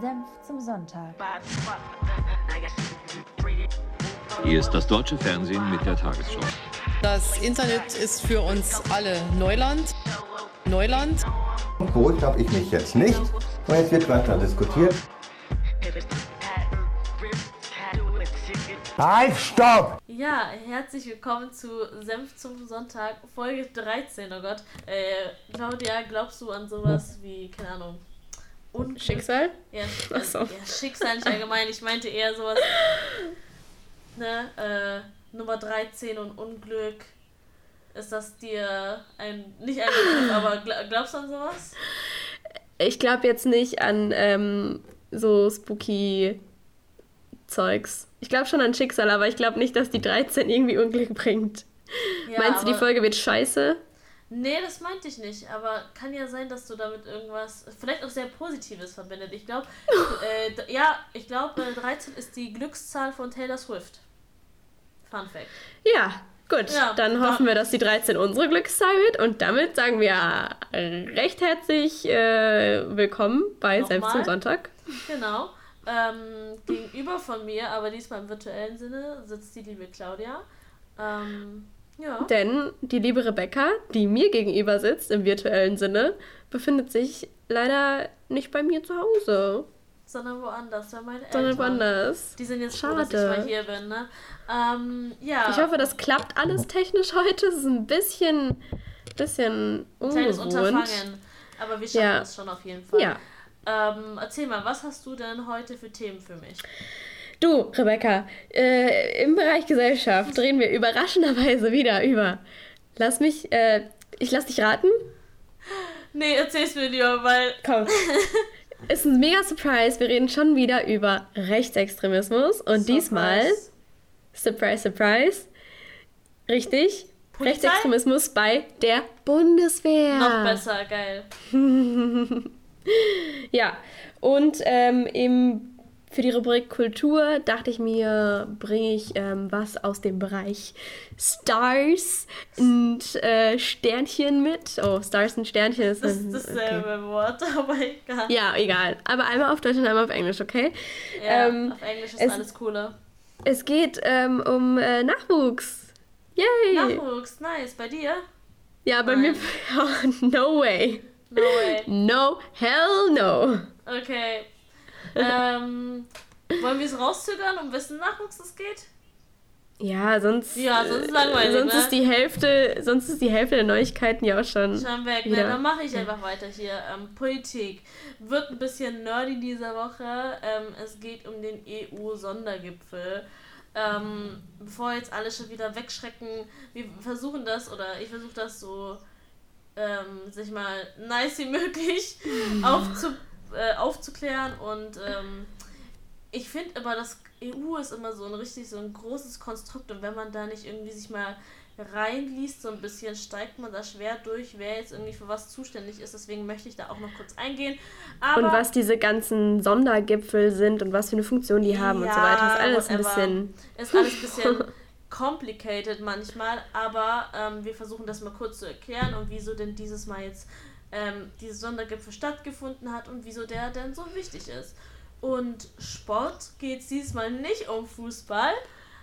Senf zum Sonntag. Hier ist das deutsche Fernsehen mit der Tagesschau. Das Internet ist für uns alle Neuland. Neuland. Beruhigt habe ich mich jetzt nicht. Und jetzt wird weiter diskutiert. Halt, stopp! Ja, herzlich willkommen zu Senf zum Sonntag, Folge 13, oh Gott. Äh, Claudia, glaubst du an sowas wie, keine Ahnung, und Schicksal? Ja, Ach so. ja, Schicksal nicht allgemein. Ich meinte eher sowas, ne, äh, Nummer 13 und Unglück. Ist das dir ein, nicht ein Begriff, aber glaubst du an sowas? Ich glaube jetzt nicht an ähm, so spooky Zeugs. Ich glaube schon an Schicksal, aber ich glaube nicht, dass die 13 irgendwie Unglück bringt. Ja, Meinst du, die Folge wird scheiße? Nee, das meinte ich nicht, aber kann ja sein, dass du damit irgendwas, vielleicht auch sehr Positives verbindet. Ich glaube, äh, ja, ich glaube, äh, 13 ist die Glückszahl von Taylor Swift. Fun Fact. Ja, gut. Ja, dann hoffen wir, dass die 13 unsere Glückszahl wird und damit sagen wir recht herzlich äh, willkommen bei Selbst zum Sonntag. Genau. Ähm, gegenüber von mir, aber diesmal im virtuellen Sinne, sitzt die liebe Claudia. Ähm, ja. Denn die liebe Rebecca, die mir gegenüber sitzt im virtuellen Sinne, befindet sich leider nicht bei mir zu Hause. Sondern woanders, bei meinen Eltern. Sondern woanders. Die sind jetzt Schade. froh, dass ich mal hier bin, ne? Ähm, ja. Ich hoffe, das klappt alles technisch heute. Es ist ein bisschen, bisschen ungewohnt. Kleines Unterfangen. Aber wir schaffen ja. das schon auf jeden Fall. Ja. Ähm, erzähl mal, was hast du denn heute für Themen für mich? Du, Rebecca, äh, im Bereich Gesellschaft drehen wir überraschenderweise wieder über. Lass mich, äh, ich lass dich raten. Nee, erzähl's mir dir, weil. Komm. ist ein mega Surprise. Wir reden schon wieder über Rechtsextremismus und surprise. diesmal. Surprise, surprise. Richtig. Polizei? Rechtsextremismus bei der Bundeswehr. Noch besser, geil. ja, und ähm, im für die Rubrik Kultur dachte ich mir, bringe ich ähm, was aus dem Bereich Stars und äh, Sternchen mit. Oh, Stars und Sternchen ist Das ist dasselbe okay. Wort, aber egal. Ja, egal. Aber einmal auf Deutsch und einmal auf Englisch, okay? Ja, ähm, auf Englisch ist es, alles cooler. Es geht ähm, um äh, Nachwuchs. Yay! Nachwuchs, nice. Bei dir? Ja, bei Nein. mir. Oh, no way. No way. No, hell no. Okay ähm, wollen wir es rauszögern, um wessen Nachwuchs es geht? Ja, sonst. Ja, sonst ist langweilig. Sonst ne? ist die Hälfte, sonst ist die Hälfte der Neuigkeiten ja auch schon. Schon weg, ne? Dann mache ich einfach weiter hier. Ähm, Politik. Wird ein bisschen nerdy diese Woche. Ähm, es geht um den EU-Sondergipfel. Ähm, bevor jetzt alle schon wieder wegschrecken, wir versuchen das, oder ich versuche das so, ähm, sich mal nice wie möglich aufzubauen äh, aufzuklären und ähm, ich finde immer, das EU ist immer so ein richtig so ein großes Konstrukt und wenn man da nicht irgendwie sich mal reinliest, so ein bisschen steigt man da schwer durch, wer jetzt irgendwie für was zuständig ist. Deswegen möchte ich da auch noch kurz eingehen. Aber und was diese ganzen Sondergipfel sind und was für eine Funktion die haben ja, und so weiter. Ist alles ein bisschen. Ist alles ein bisschen complicated manchmal, aber ähm, wir versuchen das mal kurz zu erklären und wieso denn dieses Mal jetzt ähm, dieser Sondergipfel stattgefunden hat und wieso der denn so wichtig ist. Und Sport geht es diesmal nicht um Fußball.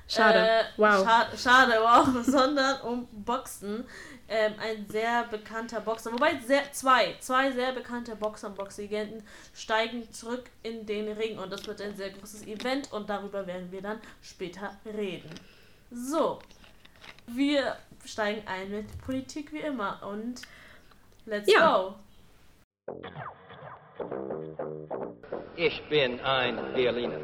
Schade. Äh, wow. Scha schade, wow, sondern um Boxen. Ähm, ein sehr bekannter Boxer, wobei sehr, zwei, zwei sehr bekannte Boxer und Boxlegenden steigen zurück in den Ring und das wird ein sehr großes Event und darüber werden wir dann später reden. So, wir steigen ein mit Politik wie immer und Let's ja. go. Ich bin ein Berliner.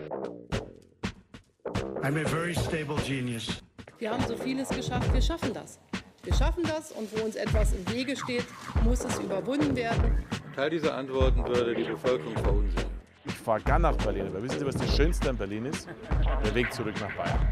I'm a very stable genius. Wir haben so vieles geschafft, wir schaffen das. Wir schaffen das und wo uns etwas im Wege steht, muss es überwunden werden. Teil dieser Antworten würde die Bevölkerung verunsichern. Ich fahre gern nach Berlin, aber wissen Sie, was das Schönste an Berlin ist? Der Weg zurück nach Bayern.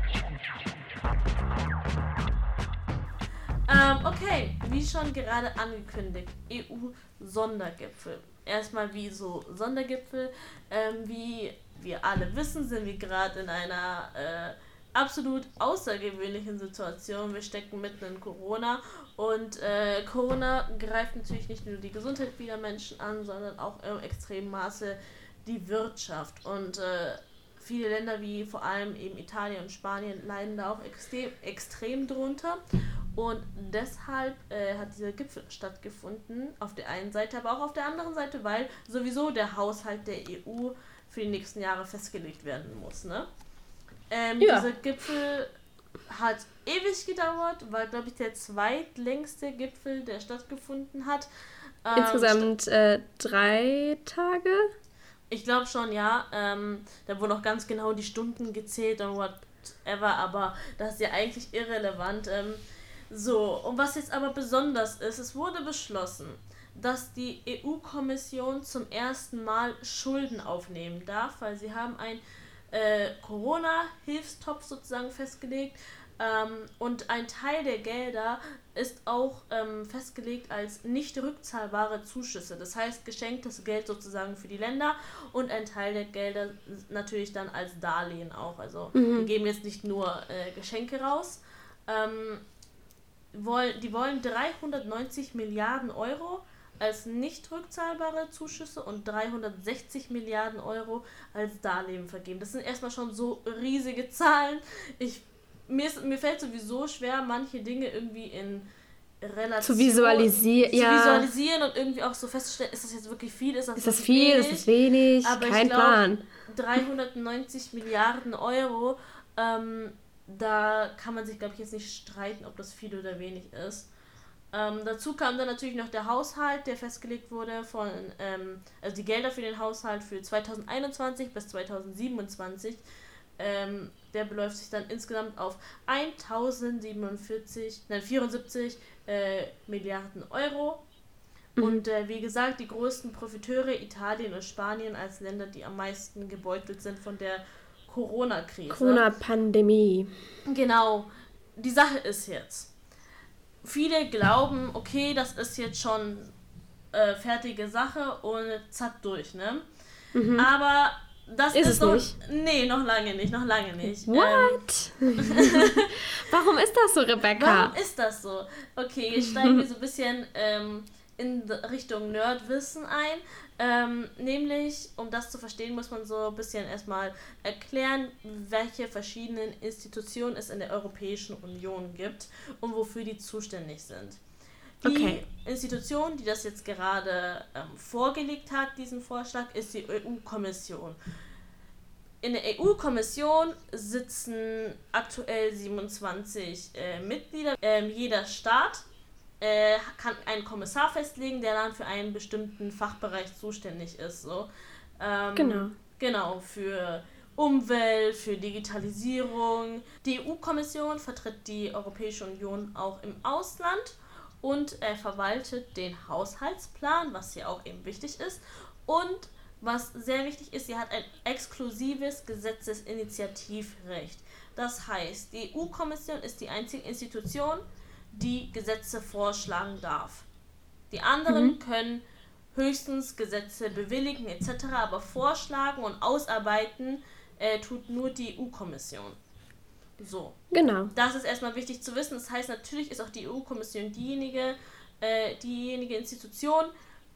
Ähm, okay, wie schon gerade angekündigt, EU-Sondergipfel. Erstmal wie so Sondergipfel. Ähm, wie wir alle wissen, sind wir gerade in einer äh, absolut außergewöhnlichen Situation. Wir stecken mitten in Corona und äh, Corona greift natürlich nicht nur die Gesundheit vieler Menschen an, sondern auch im extremen Maße die Wirtschaft. Und äh, viele Länder wie vor allem eben Italien und Spanien leiden da auch extrem, extrem drunter. Und deshalb äh, hat dieser Gipfel stattgefunden, auf der einen Seite, aber auch auf der anderen Seite, weil sowieso der Haushalt der EU für die nächsten Jahre festgelegt werden muss. Ne? Ähm, Ja. Dieser Gipfel hat ewig gedauert, war, glaube ich, der zweitlängste Gipfel, der stattgefunden hat. Ähm, Insgesamt äh, drei Tage. Ich glaube schon, ja. Ähm, da wurden auch ganz genau die Stunden gezählt und whatever, aber das ist ja eigentlich irrelevant. Ähm, so, und was jetzt aber besonders ist, es wurde beschlossen, dass die EU-Kommission zum ersten Mal Schulden aufnehmen darf, weil sie haben ein äh, Corona-Hilfstopf sozusagen festgelegt. Ähm, und ein Teil der Gelder ist auch ähm, festgelegt als nicht rückzahlbare Zuschüsse. Das heißt, geschenktes Geld sozusagen für die Länder und ein Teil der Gelder natürlich dann als Darlehen auch. Also die geben jetzt nicht nur äh, Geschenke raus. Ähm, woll, die wollen 390 Milliarden Euro als nicht rückzahlbare Zuschüsse und 360 Milliarden Euro als Darlehen vergeben. Das sind erstmal schon so riesige Zahlen. Ich, mir, ist, mir fällt sowieso schwer, manche Dinge irgendwie in Relation Zu visualisieren, zu ja. visualisieren und irgendwie auch so festzustellen, ist das jetzt wirklich viel, ist das, Ist das viel? wenig? Ist das wenig? Aber Kein glaub, Plan. 390 Milliarden Euro, ähm, da kann man sich, glaube ich, jetzt nicht streiten, ob das viel oder wenig ist. Ähm, dazu kam dann natürlich noch der Haushalt, der festgelegt wurde von, ähm, also die Gelder für den Haushalt für 2021 bis 2027. Ähm, der beläuft sich dann insgesamt auf 1047, nein, 74 äh, Milliarden Euro. Und äh, wie gesagt, die größten Profiteure Italien und Spanien als Länder, die am meisten gebeutelt sind von der Corona-Krise. Corona-Pandemie. Genau. Die Sache ist jetzt, viele glauben, okay, das ist jetzt schon äh, fertige Sache und zack durch, ne? Aber das Ist ist, es noch, nicht? Nee, noch lange nicht, noch lange nicht. Ähm, What? Warum ist das so, Rebecca? Warum ist das so? Okay, jetzt steigen wir so ein bisschen ähm, in Richtung Nerdwissen ein. Ähm, nämlich, um das zu verstehen, muss man so ein bisschen erstmal erklären, welche verschiedenen Institutionen es in der Europäischen Union gibt und wofür die zuständig sind. Die Okay. Institution, die das jetzt gerade ähm, vorgelegt hat, diesen Vorschlag, ist die EU-Kommission. In der EU-Kommission sitzen aktuell 27 äh, Mitglieder. Ähm, jeder Staat äh, kann einen Kommissar festlegen, der dann für einen bestimmten Fachbereich zuständig ist. So. Ähm, Genau. Genau, für Umwelt, für Digitalisierung. Die EU-Kommission vertritt die Europäische Union auch im Ausland und äh, verwaltet den Haushaltsplan, was hier auch eben wichtig ist. Und was sehr wichtig ist, sie hat ein exklusives Gesetzesinitiativrecht. Das heißt, die EU-Kommission ist die einzige Institution, die Gesetze vorschlagen darf. Die anderen können höchstens Gesetze bewilligen etc., aber vorschlagen und ausarbeiten äh, tut nur die EU-Kommission. So, Genau. das ist erstmal wichtig zu wissen. Das heißt, natürlich ist auch die EU-Kommission diejenige, äh, diejenige Institution,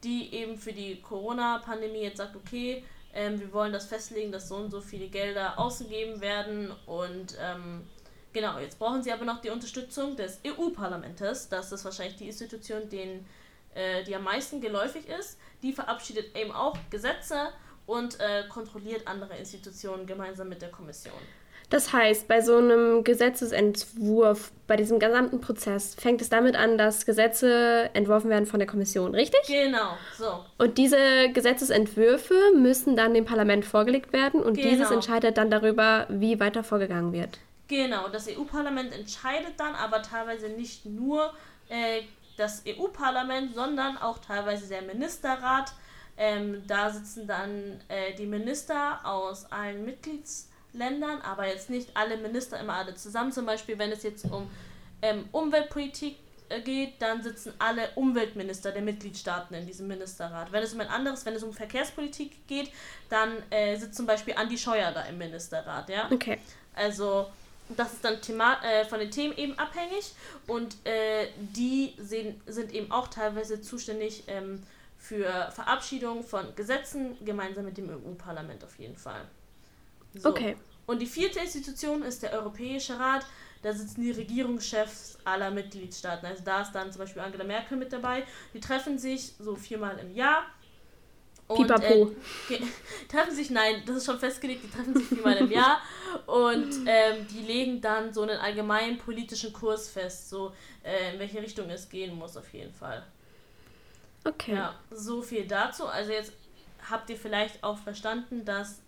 die eben für die Corona-Pandemie jetzt sagt, okay, ähm, wir wollen das festlegen, dass so und so viele Gelder ausgegeben werden und ähm, genau, jetzt brauchen sie aber noch die Unterstützung des EU-Parlamentes. Das ist wahrscheinlich die Institution, denen, äh, die am meisten geläufig ist. Die verabschiedet eben auch Gesetze und äh, kontrolliert andere Institutionen gemeinsam mit der Kommission. Das heißt, bei so einem Gesetzesentwurf, bei diesem gesamten Prozess, fängt es damit an, dass Gesetze entworfen werden von der Kommission, richtig? Genau, so. Und diese Gesetzesentwürfe müssen dann dem Parlament vorgelegt werden und Genau. dieses entscheidet dann darüber, wie weiter vorgegangen wird. Genau, das EU-Parlament entscheidet dann, aber teilweise nicht nur äh, das EU-Parlament, sondern auch teilweise der Ministerrat. Ähm, da sitzen dann äh, die Minister aus allen Mitgliedsländern, aber jetzt nicht alle Minister immer alle zusammen. Zum Beispiel, wenn es jetzt um ähm, Umweltpolitik äh, geht, dann sitzen alle Umweltminister der Mitgliedstaaten in diesem Ministerrat. Wenn es um ein anderes, wenn es um Verkehrspolitik geht, dann äh, sitzt zum Beispiel Andi Scheuer da im Ministerrat, ja. Okay. Also das ist dann Thema äh, von den Themen eben abhängig und äh, die sehen, sind eben auch teilweise zuständig ähm, für Verabschiedung von Gesetzen gemeinsam mit dem EU-Parlament auf jeden Fall. So. Okay. Und die vierte Institution ist der Europäische Rat. Da sitzen die Regierungschefs aller Mitgliedstaaten. Also da ist dann zum Beispiel Angela Merkel mit dabei. Die treffen sich so viermal im Jahr. Und, Pipapo. Äh, treffen sich, nein, das ist schon festgelegt, die treffen sich viermal im Jahr und ähm, die legen dann so einen allgemeinen politischen Kurs fest, so äh, in welche Richtung es gehen muss auf jeden Fall. Okay. Ja, so viel dazu. Also jetzt habt ihr vielleicht auch verstanden, dass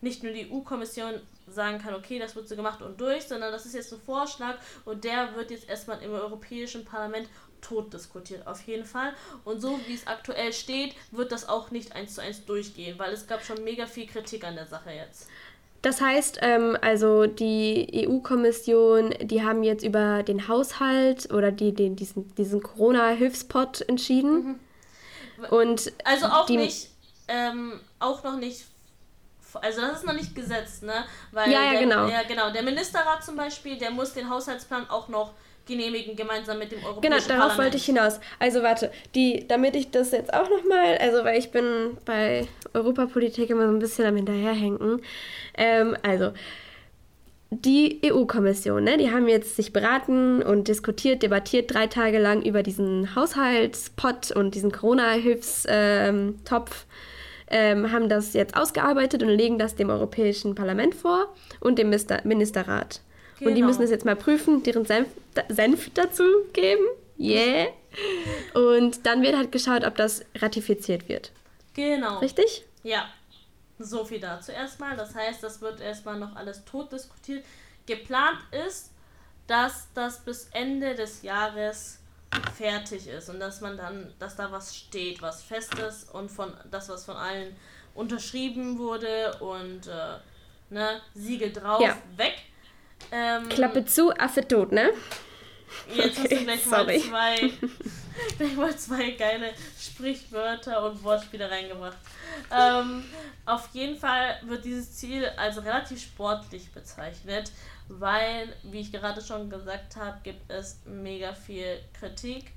nicht nur die EU-Kommission sagen kann, okay, das wird so gemacht und durch, sondern das ist jetzt ein Vorschlag und der wird jetzt erstmal im Europäischen Parlament tot diskutiert, auf jeden Fall. Und so wie es aktuell steht, wird das auch nicht eins zu eins durchgehen, weil es gab schon mega viel Kritik an der Sache jetzt. Das heißt, ähm, also die EU-Kommission, die haben jetzt über den Haushalt oder die, den, diesen, diesen Corona-Hilfspot entschieden. Und Also auch die, nicht, ähm, auch noch nicht, also das ist noch nicht gesetzt, ne? Weil Ja, ja, der, genau. Ja, genau. Der Ministerrat zum Beispiel, der muss den Haushaltsplan auch noch genehmigen, gemeinsam mit dem Genau, Europäischen darauf Parlament. wollte ich hinaus. Also warte, die, damit ich das jetzt auch nochmal, also weil ich bin bei Europapolitik immer so ein bisschen am hinterherhängen. Ähm, also, die EU-Kommission, ne, die haben jetzt sich beraten und diskutiert, debattiert drei Tage lang über diesen Haushaltspot und diesen Corona-Hilfstopf, ähm, ähm, haben das jetzt ausgearbeitet und legen das dem Europäischen Parlament vor und dem Mister Ministerrat. Und die Genau. müssen es jetzt mal prüfen, deren Senf, Senf dazu geben. Yeah. Und dann wird halt geschaut, ob das ratifiziert wird. Genau. Richtig? Ja. So viel dazu erstmal. Das heißt, das wird erstmal noch alles tot diskutiert. Geplant ist, dass das bis Ende des Jahres fertig ist und dass man dann, dass da was steht, was fest ist und von das, was von allen unterschrieben wurde und äh, ne, Siegel drauf, Ja. weg. Ähm, Klappe zu, Affe tot, ne? Jetzt hast Okay, du gleich sorry. mal zwei, gleich mal zwei geile Sprichwörter und Wortspiele reingebracht. Ähm, auf jeden Fall wird dieses Ziel als relativ sportlich bezeichnet, weil, wie ich gerade schon gesagt habe, gibt es mega viel Kritik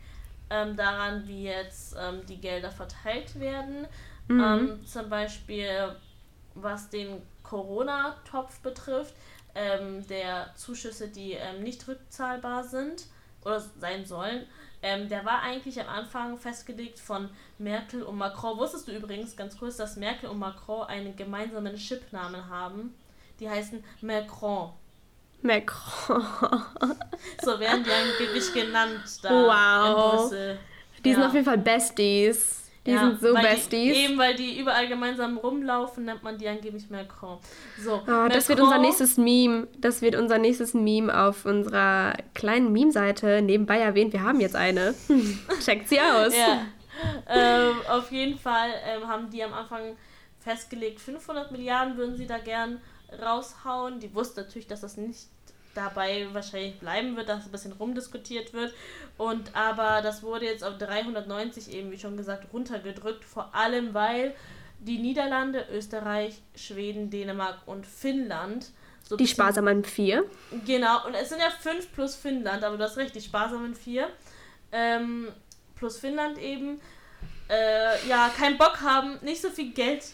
ähm, daran, wie jetzt ähm, die Gelder verteilt werden. Ähm, zum Beispiel, was den Corona-Topf betrifft, ähm, der Zuschüsse, die ähm, nicht rückzahlbar sind oder sein sollen, ähm, der war eigentlich am Anfang festgelegt von Merkel und Macron. Wusstest du übrigens ganz kurz, dass Merkel und Macron einen gemeinsamen Chipnamen haben? Die heißen Macron. Macron. So werden die angeblich genannt da Wow. in Brüssel. Die sind Ja. auf jeden Fall Besties. Die Ja, sind so Besties. Die, eben weil die überall gemeinsam rumlaufen, nennt man die angeblich Macron. So, Ah, das wird Macron- unser nächstes Meme. Das wird unser nächstes Meme auf unserer kleinen Meme-Seite nebenbei erwähnt. Wir haben jetzt eine. Checkt sie aus. Ja. ähm, auf jeden Fall ähm, haben die am Anfang festgelegt, 500 Milliarden würden sie da gern raushauen. Die wussten natürlich, dass das nicht dabei wahrscheinlich bleiben wird, dass ein bisschen rumdiskutiert wird. Und aber das wurde jetzt auf 390 eben, wie schon gesagt, runtergedrückt, vor allem weil die Niederlande, Österreich, Schweden, Dänemark und Finnland so Die sparsamen vier. Genau, und es sind ja fünf plus Finnland, aber du hast recht, die sparsamen vier. Ähm, plus Finnland eben. Äh, ja, keinen Bock haben, nicht so viel Geld.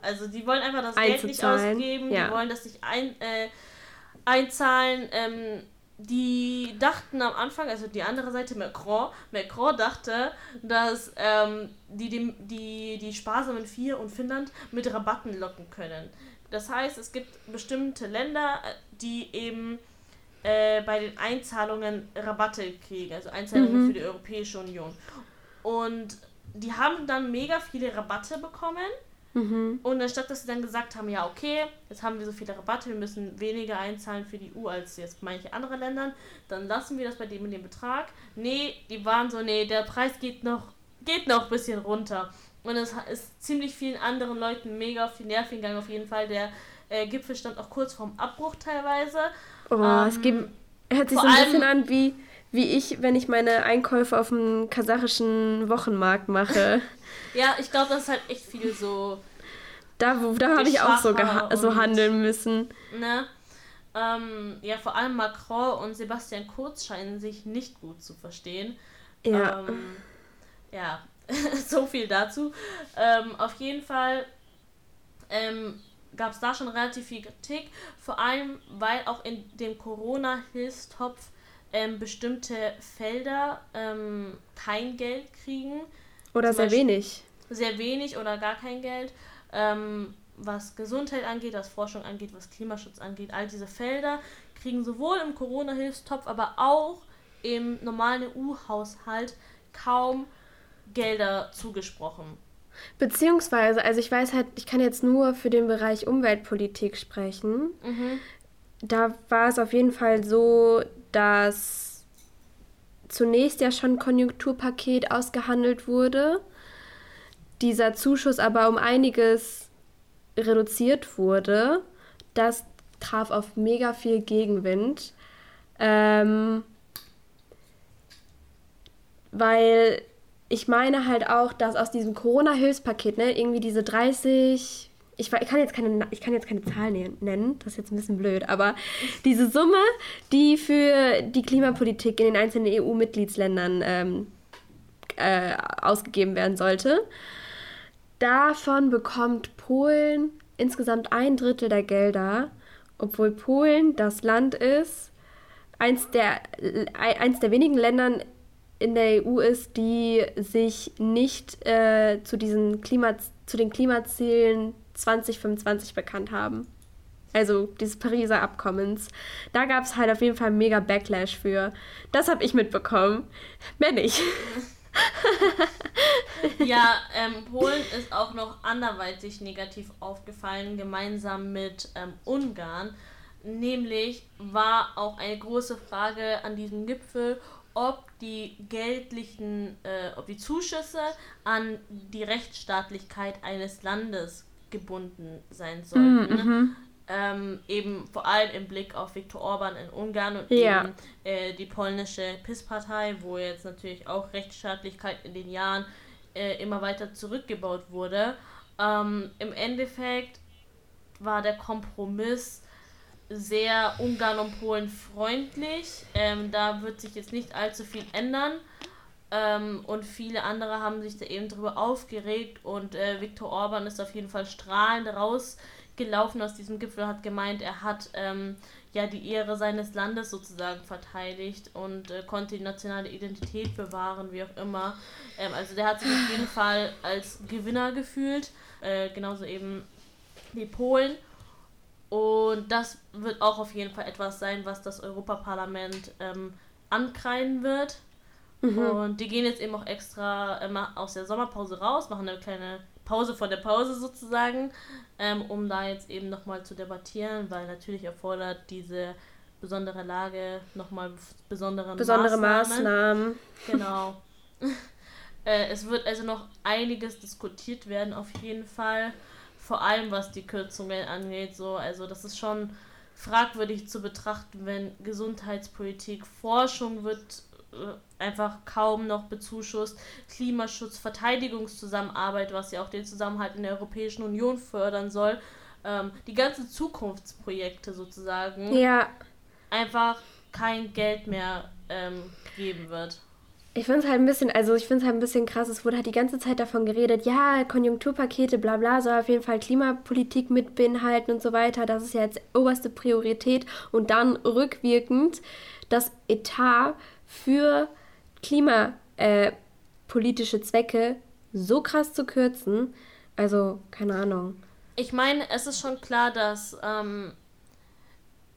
Also die wollen einfach das Geld nicht ausgeben, ja. die wollen das nicht ein, äh, einzahlen. Ähm, die dachten am Anfang, also die andere Seite, Macron, Macron dachte, dass ähm, die, die, die die sparsamen Vier und Finnland mit Rabatten locken können. Das heißt, es gibt bestimmte Länder, äh, die eben äh, bei den Einzahlungen Rabatte kriegen, also Einzahlungen Mhm. für die Europäische Union. Und die haben dann mega viele Rabatte bekommen. Mhm. Und anstatt dass sie dann gesagt haben, ja, okay, jetzt haben wir so viele Rabatte, wir müssen weniger einzahlen für die EU als jetzt manche andere Länder, dann lassen wir das bei dem und dem Betrag. Nee, die waren so, nee, der Preis geht noch, geht noch ein bisschen runter. Und es ist ziemlich vielen anderen Leuten mega auf die Nerven gegangen, auf jeden Fall. Der äh, Gipfel stand auch kurz vorm Abbruch teilweise. Oh, es Ähm, gibt, hört sich so ein bisschen an wie, wie ich, wenn ich meine Einkäufe auf dem kasachischen Wochenmarkt mache. Ja, ich glaube, das ist halt echt viel so, Da, da habe ich auch so, so handeln müssen. ne? Ähm, ja, vor allem Macron und Sebastian Kurz scheinen sich nicht gut zu verstehen. Ja. Ähm, ja, so viel dazu. Ähm, auf jeden Fall ähm, gab es da schon relativ viel Kritik, vor allem weil auch in dem Corona-Hilfstopf ähm, bestimmte Felder ähm, kein Geld kriegen. Oder sehr Beispiel wenig. Sehr wenig oder gar kein Geld. Ähm, was Gesundheit angeht, was Forschung angeht, was Klimaschutz angeht, all diese Felder kriegen sowohl im Corona-Hilfstopf, aber auch im normalen EU-Haushalt kaum Gelder zugesprochen. Beziehungsweise, also ich weiß halt, ich kann jetzt nur für den Bereich Umweltpolitik sprechen. Mhm. Da war es auf jeden Fall so, dass zunächst ja schon ein Konjunkturpaket ausgehandelt wurde, dieser Zuschuss aber um einiges reduziert wurde. Das traf auf mega viel Gegenwind. Ähm, weil ich meine halt auch, dass aus diesem Corona-Hilfspaket, ne, irgendwie diese 30, ich, ich, kann jetzt keine, ich kann jetzt keine Zahl nennen, das ist jetzt ein bisschen blöd, aber diese Summe, die für die Klimapolitik in den einzelnen EU-Mitgliedsländern ähm, äh, ausgegeben werden sollte, davon bekommt Polen insgesamt ein Drittel der Gelder, obwohl Polen das Land ist, eins der, eins der wenigen Ländern in der EU ist, die sich nicht äh, zu, diesen Klima, zu den Klimazielen 2025 bekannt haben. Also dieses Pariser Abkommens. Da gab es halt auf jeden Fall mega Backlash für. Das habe ich mitbekommen. Mehr nicht. ja, ähm, Polen ist auch noch anderweitig negativ aufgefallen, gemeinsam mit ähm, Ungarn. Nämlich war auch eine große Frage an diesem Gipfel, ob die geldlichen, äh, ob die Zuschüsse an die Rechtsstaatlichkeit eines Landes gebunden sein sollten. Mm, mhm. Ähm, eben vor allem im Blick auf Viktor Orban in Ungarn und ja. eben äh, die polnische PIS-Partei, wo jetzt natürlich auch Rechtsstaatlichkeit in den Jahren äh, immer weiter zurückgebaut wurde. Ähm, Im Endeffekt war der Kompromiss sehr Ungarn und Polen freundlich. Ähm, da wird sich jetzt nicht allzu viel ändern. Ähm, und viele andere haben sich da eben darüber aufgeregt und äh, Viktor Orban ist auf jeden Fall strahlend rausgelaufen aus diesem Gipfel, hat gemeint, er hat ähm, ja die Ehre seines Landes sozusagen verteidigt und äh, konnte die nationale Identität bewahren, wie auch immer. Ähm, also der hat sich auf jeden Fall als Gewinner gefühlt, äh, genauso eben die Polen. Und das wird auch auf jeden Fall etwas sein, was das Europaparlament ähm, ankreiden wird. Mhm. Und die gehen jetzt eben auch extra immer aus der Sommerpause raus, machen eine kleine Pause von der Pause sozusagen, ähm, um da jetzt eben nochmal zu debattieren, weil natürlich erfordert diese besondere Lage nochmal besondere, besondere Maßnahmen. Maßnahmen. Genau. äh, es wird also noch einiges diskutiert werden, auf jeden Fall vor allem was die Kürzungen angeht. So, also das ist schon fragwürdig zu betrachten, wenn Gesundheitspolitik, Forschung wird einfach kaum noch bezuschusst, Klimaschutz, Verteidigungszusammenarbeit, was ja auch den Zusammenhalt in der Europäischen Union fördern soll, ähm, die ganzen Zukunftsprojekte sozusagen, ja. einfach kein Geld mehr ähm, geben wird. Ich finde es halt ein bisschen, also ich finde es halt ein bisschen krass, es wurde halt die ganze Zeit davon geredet, ja, Konjunkturpakete, bla bla, soll auf jeden Fall Klimapolitik mit beinhalten und so weiter. Das ist ja jetzt oberste Priorität. Und dann rückwirkend das Etat für klimapolitische äh, Zwecke so krass zu kürzen. Also, keine Ahnung. Ich meine, es ist schon klar, dass ähm,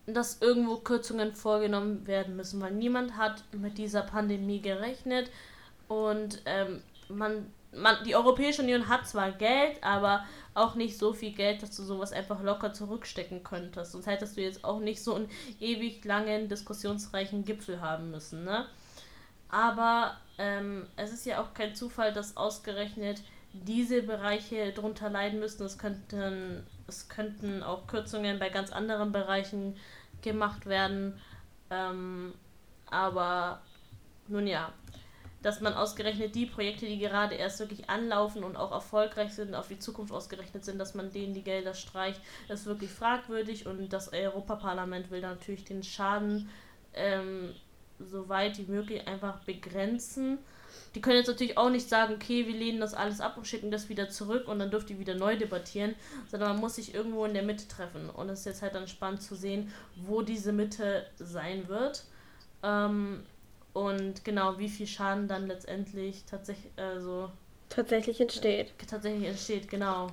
dass irgendwo Kürzungen vorgenommen werden müssen, weil niemand hat mit dieser Pandemie gerechnet und ähm, man, man, die Europäische Union hat zwar Geld, aber auch nicht so viel Geld, dass du sowas einfach locker zurückstecken könntest. Sonst hättest du jetzt auch nicht so einen ewig langen, diskussionsreichen Gipfel haben müssen, ne? Aber ähm, es ist ja auch kein Zufall, dass ausgerechnet diese Bereiche darunter leiden müssen. Es könnten, es könnten auch Kürzungen bei ganz anderen Bereichen gemacht werden. Ähm, aber nun ja, dass man ausgerechnet die Projekte, die gerade erst wirklich anlaufen und auch erfolgreich sind, auf die Zukunft ausgerechnet sind, dass man denen die Gelder streicht, ist wirklich fragwürdig und das Europaparlament will natürlich den Schaden ähm, so weit wie möglich einfach begrenzen. die können jetzt natürlich auch nicht sagen, okay, wir lehnen das alles ab und schicken das wieder zurück und dann dürft ihr wieder neu debattieren, sondern man muss sich irgendwo in der Mitte treffen. Und es ist jetzt halt dann spannend zu sehen, wo diese Mitte sein wird. Ähm, und genau, wie viel Schaden dann letztendlich tatsächlich, also tatsächlich entsteht. Tatsächlich entsteht, genau.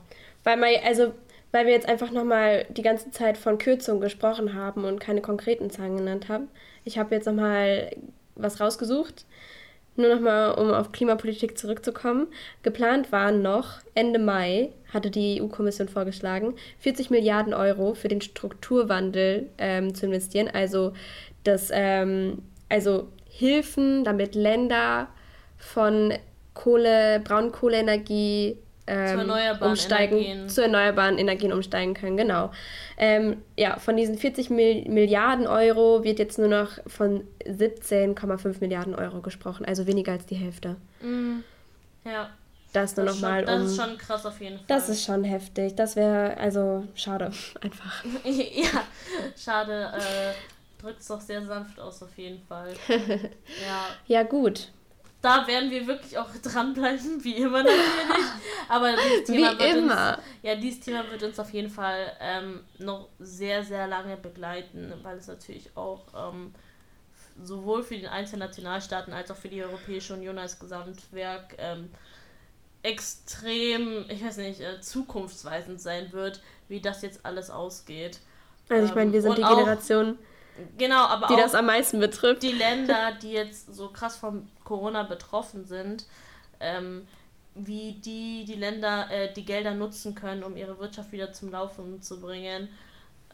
Weil man, also, weil wir jetzt einfach nochmal die ganze Zeit von Kürzungen gesprochen haben und keine konkreten Zahlen genannt haben. Ich habe jetzt nochmal was rausgesucht. Nur nochmal, um auf Klimapolitik zurückzukommen. Geplant waren noch Ende Mai, hatte die EU-Kommission vorgeschlagen, 40 Milliarden Euro für den Strukturwandel ähm, zu investieren. Also, das, ähm, also Hilfen, damit Länder von Kohle, Braunkohleenergie ähm, zu erneuerbaren umsteigen, Energien. zu erneuerbaren Energien umsteigen können, genau. Ähm, ja, von diesen 40 Mil Milliarden Euro wird jetzt nur noch von 17,5 Milliarden Euro gesprochen, also weniger als die Hälfte. Mm, ja. Das nur nochmal um. Das ist schon krass auf jeden Fall. Das ist schon heftig. Das wäre, also, schade, einfach. ja, schade. Äh, drückt es doch sehr sanft aus, auf jeden Fall. ja. Ja, gut da werden wir wirklich auch dranbleiben, wie immer natürlich. Aber dieses Thema, wie wird immer. Uns, ja, dieses Thema wird uns auf jeden Fall ähm, noch sehr, sehr lange begleiten, weil es natürlich auch ähm, sowohl für die einzelnen Nationalstaaten als auch für die Europäische Union als Gesamtwerk ähm, extrem, ich weiß nicht, äh, zukunftsweisend sein wird, wie das jetzt alles ausgeht. Also ich meine, wir sind die Generation, Genau, aber die das am meisten betrifft. Die Länder, die jetzt so krass von Corona betroffen sind, ähm, wie die die Länder äh, die Gelder nutzen können, um ihre Wirtschaft wieder zum Laufen zu bringen.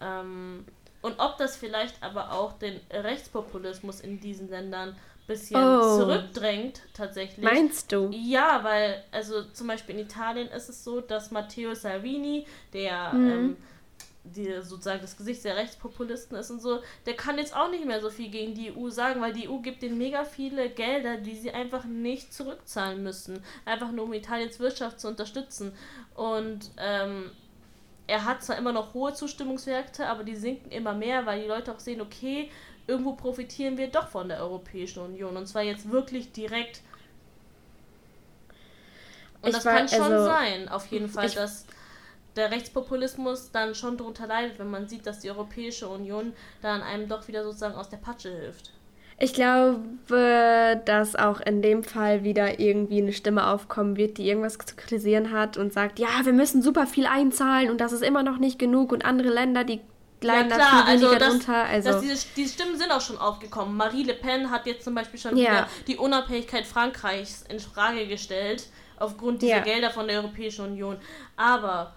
Ähm, und ob das vielleicht aber auch den Rechtspopulismus in diesen Ländern ein bisschen oh. zurückdrängt, tatsächlich. Meinst du? Ja, weil, also zum Beispiel in Italien ist es so, dass Matteo Salvini, der mhm. ähm, die sozusagen das Gesicht der Rechtspopulisten ist und so, der kann jetzt auch nicht mehr so viel gegen die EU sagen, weil die EU gibt denen mega viele Gelder, die sie einfach nicht zurückzahlen müssen. Einfach nur um Italiens Wirtschaft zu unterstützen. Und ähm, er hat zwar immer noch hohe Zustimmungswerte, aber die sinken immer mehr, weil die Leute auch sehen, okay, irgendwo profitieren wir doch von der Europäischen Union. Und zwar jetzt wirklich direkt. Und ich das war, kann schon also, sein, auf jeden Fall, ich, dass der Rechtspopulismus dann schon darunter leidet, wenn man sieht, dass die Europäische Union dann einem doch wieder sozusagen aus der Patsche hilft. Ich glaube, dass auch in dem Fall wieder irgendwie eine Stimme aufkommen wird, die irgendwas zu kritisieren hat und sagt, ja, wir müssen super viel einzahlen und das ist immer noch nicht genug und andere Länder, die leiden ja, klar, also das, drunter. Also dass diese, diese Stimmen sind auch schon aufgekommen. Marie Le Pen hat jetzt zum Beispiel schon ja. wieder die Unabhängigkeit Frankreichs in Frage gestellt aufgrund dieser ja. Gelder von der Europäischen Union. Aber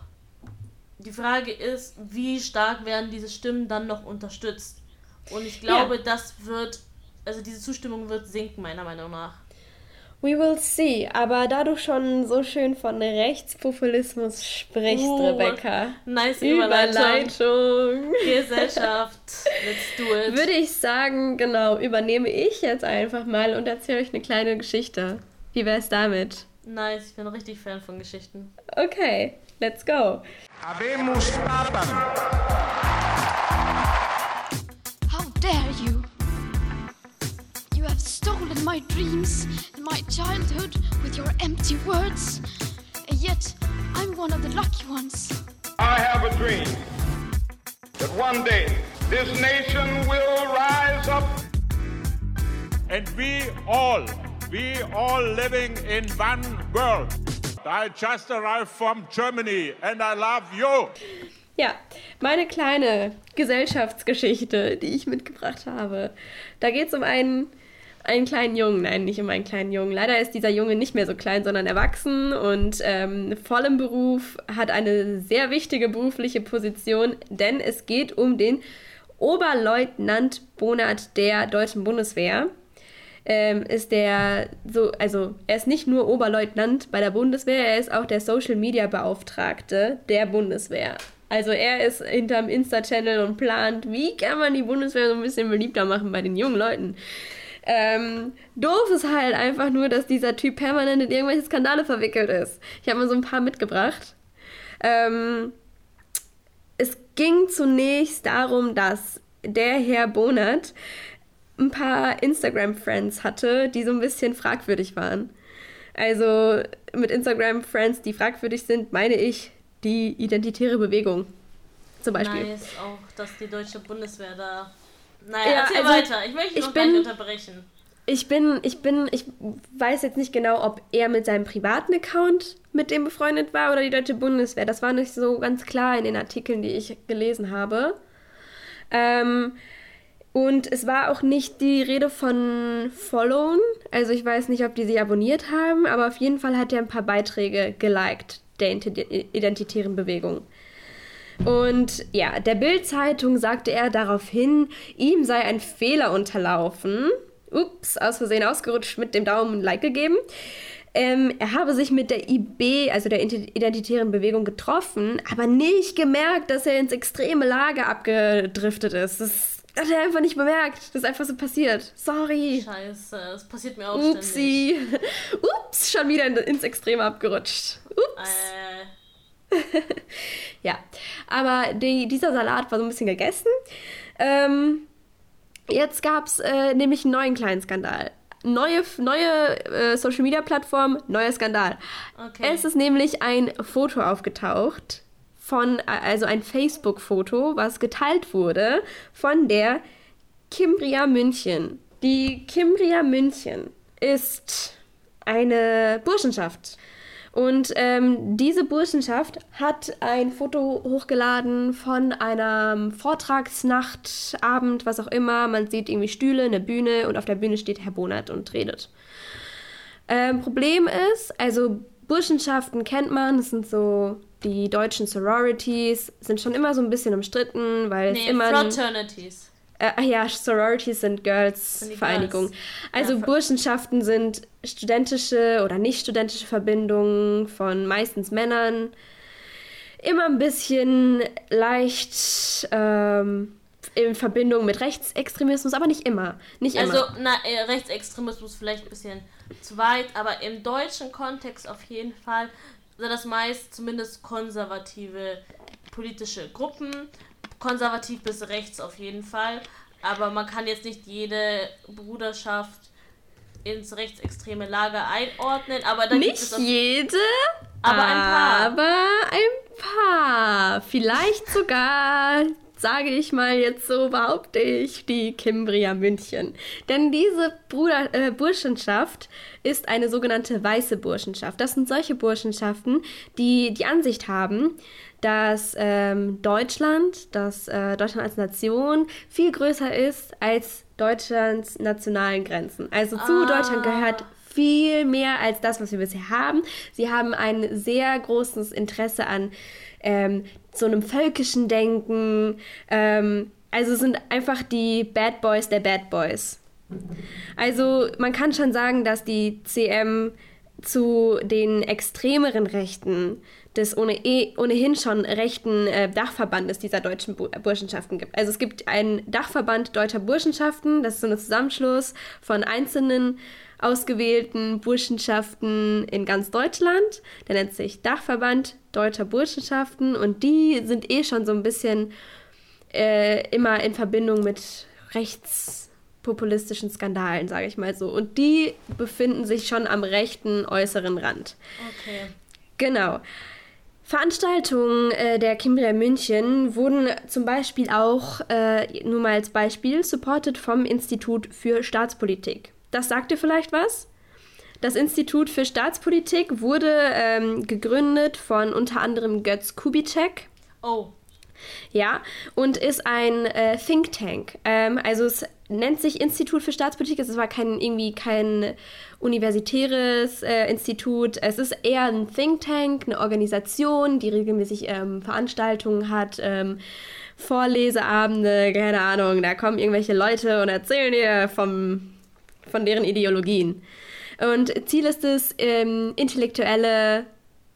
die Frage ist, wie stark werden diese Stimmen dann noch unterstützt? Und ich glaube, ja. das wird, also diese Zustimmung wird sinken, meiner Meinung nach. We will see. Aber da du schon so schön von Rechtspopulismus sprichst, uh, Rebecca. Nice Überleitung. Gesellschaft. Let's do it. Würde ich sagen, genau, übernehme ich jetzt einfach mal und erzähle euch eine kleine Geschichte. Wie wäre es damit? Nice, ich bin richtig Fan von Geschichten. Okay. Let's go. Habemus Papam. How dare you? You have stolen my dreams and my childhood with your empty words. And yet, I'm one of the lucky ones. I have a dream that one day this nation will rise up. And we all, we all living in one world. I just arrived from Germany and I love you. Ja, meine kleine Gesellschaftsgeschichte, die ich mitgebracht habe. Da geht es um einen, einen kleinen Jungen. Nein, nicht um einen kleinen Jungen. Leider ist dieser Junge nicht mehr so klein, sondern erwachsen und ähm, voll im Beruf, hat eine sehr wichtige berufliche Position, denn es geht um den Oberleutnant Bonat der Deutschen Bundeswehr ähm, ist der so, also er ist nicht nur Oberleutnant bei der Bundeswehr, er ist auch der Social Media Beauftragte der Bundeswehr. Also er ist hinterm Insta-Channel und plant, wie kann man die Bundeswehr so ein bisschen beliebter machen bei den jungen Leuten. Ähm, doof ist halt einfach nur, dass dieser Typ permanent in irgendwelche Skandale verwickelt ist. Ich habe mal so ein paar mitgebracht. Ähm, es ging zunächst darum, dass der Herr Bonat ein paar Instagram-Friends hatte, die so ein bisschen fragwürdig waren. Also mit Instagram-Friends, die fragwürdig sind, meine ich die identitäre Bewegung. Zum Beispiel. Nice auch, dass die deutsche Bundeswehr da. Naja, Ja, erzähl also, weiter. Ich möchte noch bin- unterbrechen. Ich bin, ich bin, ich weiß jetzt nicht genau, ob er mit seinem privaten Account mit dem befreundet war oder die deutsche Bundeswehr. Das war nicht so ganz klar in den Artikeln, die ich gelesen habe. Ähm, und es war auch nicht die Rede von Followen. Also ich weiß nicht, ob die sie abonniert haben, aber auf jeden Fall hat er ein paar Beiträge geliked der Ident- identitären Bewegung. Und ja, der Bild-Zeitung sagte er daraufhin, ihm sei ein Fehler unterlaufen. Ups, aus Versehen ausgerutscht, mit dem Daumen ein Like gegeben. Ähm, er habe sich mit der IB, also der Ident- identitären Bewegung, getroffen, aber nicht gemerkt, dass er ins extreme Lager abgedriftet ist. Das hat er einfach nicht bemerkt. Das ist einfach so passiert. Sorry. Scheiße, das passiert mir auch ständig. Upsi. Ups, schon wieder in, ins Extreme abgerutscht. Ups. Äh, Ja, aber die, dieser Salat war so ein bisschen gegessen. Ähm, jetzt gab es äh, nämlich einen neuen kleinen Skandal. Neue, neue äh, Social Media Plattform, neuer Skandal. Okay. Es ist nämlich ein Foto aufgetaucht von, äh, also ein Facebook-Foto, was geteilt wurde von der Kimbria München. Die Kimbria München ist eine Burschenschaft. Und ähm, diese Burschenschaft hat ein Foto hochgeladen von einem Vortragsnacht, Abend, was auch immer. Man sieht irgendwie Stühle, eine Bühne und auf der Bühne steht Herr Bonert und redet. Ähm, Problem ist, also Burschenschaften kennt man, das sind so die deutschen Sororities, sind schon immer so ein bisschen umstritten, weil es nee, immer... ein- Fraternities. äh, ach ja, Sororities sind Girls Sind die Vereinigung. Girls. Also Ja, Burschenschaften sind studentische oder nicht studentische Verbindungen von meistens Männern. Immer ein bisschen leicht ähm, in Verbindung mit Rechtsextremismus, aber nicht immer. Nicht immer. Also, na, äh, Rechtsextremismus vielleicht ein bisschen zu weit, aber im deutschen Kontext auf jeden Fall sind das meist zumindest konservative politische Gruppen. Konservativ bis rechts auf jeden Fall. Aber man kann jetzt nicht jede Bruderschaft ins rechtsextreme Lager einordnen. Aber dann gibt es nicht jede, aber ein paar. aber ein paar. Vielleicht sogar, sage ich mal jetzt so, behaupte ich, die Kimbria München. Denn diese Bruder, äh, Burschenschaft ist eine sogenannte weiße Burschenschaft. Das sind solche Burschenschaften, die die Ansicht haben, dass ähm, Deutschland, dass äh, Deutschland als Nation viel größer ist als Deutschlands nationalen Grenzen. Also zu Ah. Deutschland gehört viel mehr als das, was wir bisher haben. Sie haben ein sehr großes Interesse an ähm, so einem völkischen Denken. Ähm, also sind einfach die Bad Boys der Bad Boys. Also man kann schon sagen, dass die CM zu den extremeren Rechten des ohne, eh, ohnehin schon rechten äh, Dachverbandes dieser deutschen Bu Burschenschaften gibt. Also es gibt einen Dachverband deutscher Burschenschaften, das ist so ein Zusammenschluss von einzelnen ausgewählten Burschenschaften in ganz Deutschland. Der nennt sich Dachverband deutscher Burschenschaften und die sind eh schon so ein bisschen äh, immer in Verbindung mit rechtspopulistischen Skandalen, sage ich mal so. Und die befinden sich schon am rechten äußeren Rand. Okay. Genau. Veranstaltungen äh, der Kimbria München wurden zum Beispiel auch, äh, nur mal als Beispiel, supported vom Institut für Staatspolitik. Das sagt dir vielleicht was? Das Institut für Staatspolitik wurde ähm, gegründet von unter anderem Götz Kubitschek. Oh. Ja, und ist ein äh, Think Tank. Ähm, also es nennt sich Institut für Staatspolitik. Es war kein irgendwie kein universitäres äh, Institut. Es ist eher ein Think Tank, eine Organisation, die regelmäßig ähm, Veranstaltungen hat, ähm, Vorleseabende, keine Ahnung. Da kommen irgendwelche Leute und erzählen dir vom, von deren Ideologien. Und Ziel ist es, ähm, intellektuelle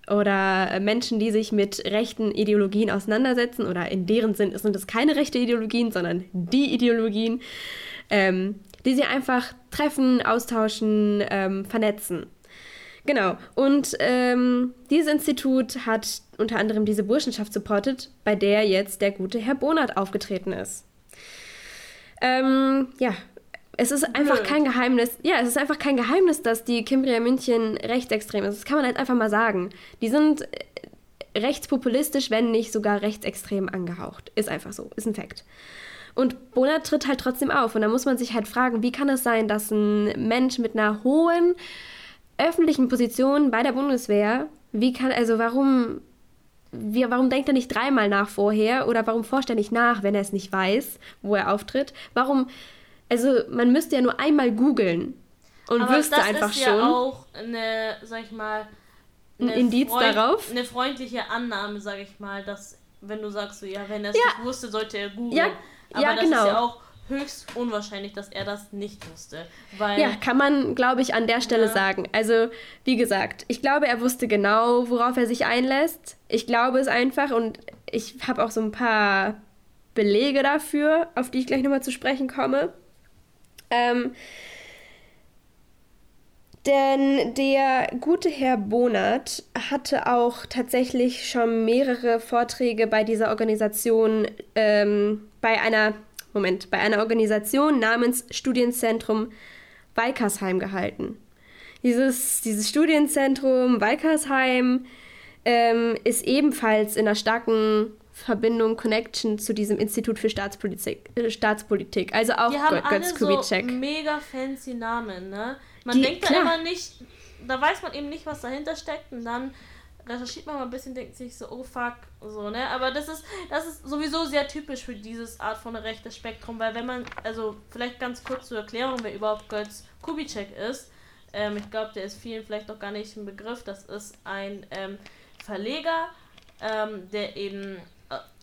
oder Menschen, die sich mit rechten Ideologien auseinandersetzen, oder in deren Sinn sind es keine rechte Ideologien, sondern die Ideologien, ähm, die sie einfach treffen, austauschen, ähm, vernetzen. Genau. Und ähm, dieses Institut hat unter anderem diese Burschenschaft supportet, bei der jetzt der gute Herr Bonert aufgetreten ist. Ähm, ja, Es ist einfach Blöd. kein Geheimnis. Ja, es ist einfach kein Geheimnis, dass die Kimbria München rechtsextrem ist. Das kann man halt einfach mal sagen. Die sind äh, rechtspopulistisch, wenn nicht sogar rechtsextrem angehaucht. Ist einfach so. Ist ein Fakt. Und Bona tritt halt trotzdem auf. Und da muss man sich halt fragen, wie kann es sein, dass ein Mensch mit einer hohen öffentlichen Position bei der Bundeswehr, wie kann, also warum, wie, warum denkt er nicht dreimal nach vorher oder warum forscht er nicht nach, wenn er es nicht weiß, wo er auftritt? Warum, also man müsste ja nur einmal googeln und Aber wüsste das einfach ist schon. ja auch eine, sag ich mal, Ein Indiz darauf? Eine freundliche Annahme, sag ich mal, dass, wenn du sagst, so, ja, wenn er es Ja. nicht wusste, sollte er googeln. Ja, Aber ja, das genau. ist ja auch höchst unwahrscheinlich, dass er das nicht wusste. Weil Ja, kann man, glaube ich, an der Stelle Ja. sagen. Also, wie gesagt, ich glaube, er wusste genau, worauf er sich einlässt. Ich glaube es einfach und ich habe auch so ein paar Belege dafür, auf die ich gleich nochmal zu sprechen komme. Ähm, denn der gute Herr Bonert hatte auch tatsächlich schon mehrere Vorträge bei dieser Organisation, ähm, bei einer, Moment, bei einer Organisation namens Studienzentrum Walkersheim gehalten. Dieses, dieses Studienzentrum Walkersheim ähm, ist ebenfalls in einer starken Verbindung, Connection zu diesem Institut für Staatspolitik. Äh, Staatspolitik. Also auch die haben Gö- alle Götz so mega fancy Namen, ne? Man Die- denkt da klar. immer nicht, da weiß man eben nicht, was dahinter steckt und dann recherchiert man mal ein bisschen, denkt sich so, oh fuck, so, ne? Aber das ist, das ist sowieso sehr typisch für dieses Art von rechtes Spektrum, weil wenn man, also vielleicht ganz kurz zur Erklärung, wer überhaupt Götz Kubitschek ist, ähm, ich glaube, der ist vielen vielleicht noch gar nicht ein Begriff, das ist ein ähm, Verleger, ähm, der eben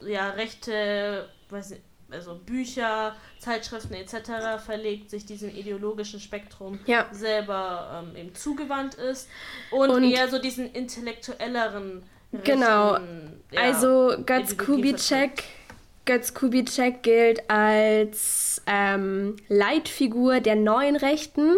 ja rechte, weiß nicht, also Bücher, Zeitschriften etc. verlegt, sich diesem ideologischen Spektrum Ja. selber ähm, eben zugewandt ist und, Und- eher so diesen intellektuelleren Genau. rechten, ja, also Götz Kubitschek, Götz Kubitschek gilt als ähm, Leitfigur der neuen Rechten.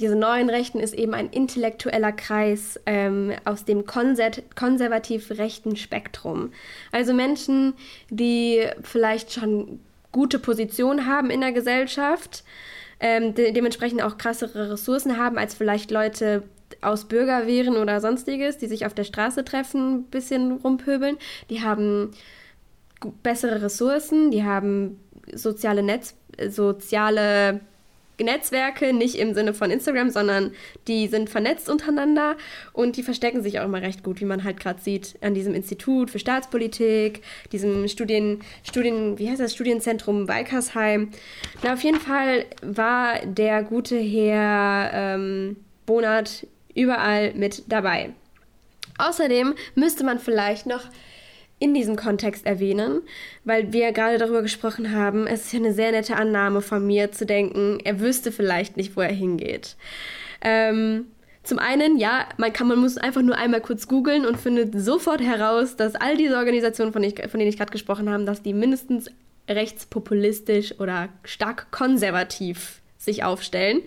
Diese neuen Rechten ist eben ein intellektueller Kreis ähm, aus dem konser konservativ rechten Spektrum. Also Menschen, die vielleicht schon gute Positionen haben in der Gesellschaft, ähm, de dementsprechend auch krassere Ressourcen haben als vielleicht Leute aus Bürgerwehren oder sonstiges, die sich auf der Straße treffen, ein bisschen rumpöbeln. Die haben bessere Ressourcen, die haben soziale Netz, soziale Netzwerke, nicht im Sinne von Instagram, sondern die sind vernetzt untereinander und die verstecken sich auch immer recht gut, wie man halt gerade sieht, an diesem Institut für Staatspolitik, diesem Studien, Studien, wie heißt das, Studienzentrum Walkersheim. Na, auf jeden Fall war der gute Herr ähm, Bonat überall mit dabei. Außerdem müsste man vielleicht noch in diesem Kontext erwähnen, weil wir gerade darüber gesprochen haben, es ist ja eine sehr nette Annahme von mir zu denken, er wüsste vielleicht nicht, wo er hingeht. Ähm, zum einen, ja, man, kann, man muss einfach nur einmal kurz googeln und findet sofort heraus, dass all diese Organisationen, von, ich, von denen ich gerade gesprochen habe, dass die mindestens rechtspopulistisch oder stark konservativ sich aufstellen.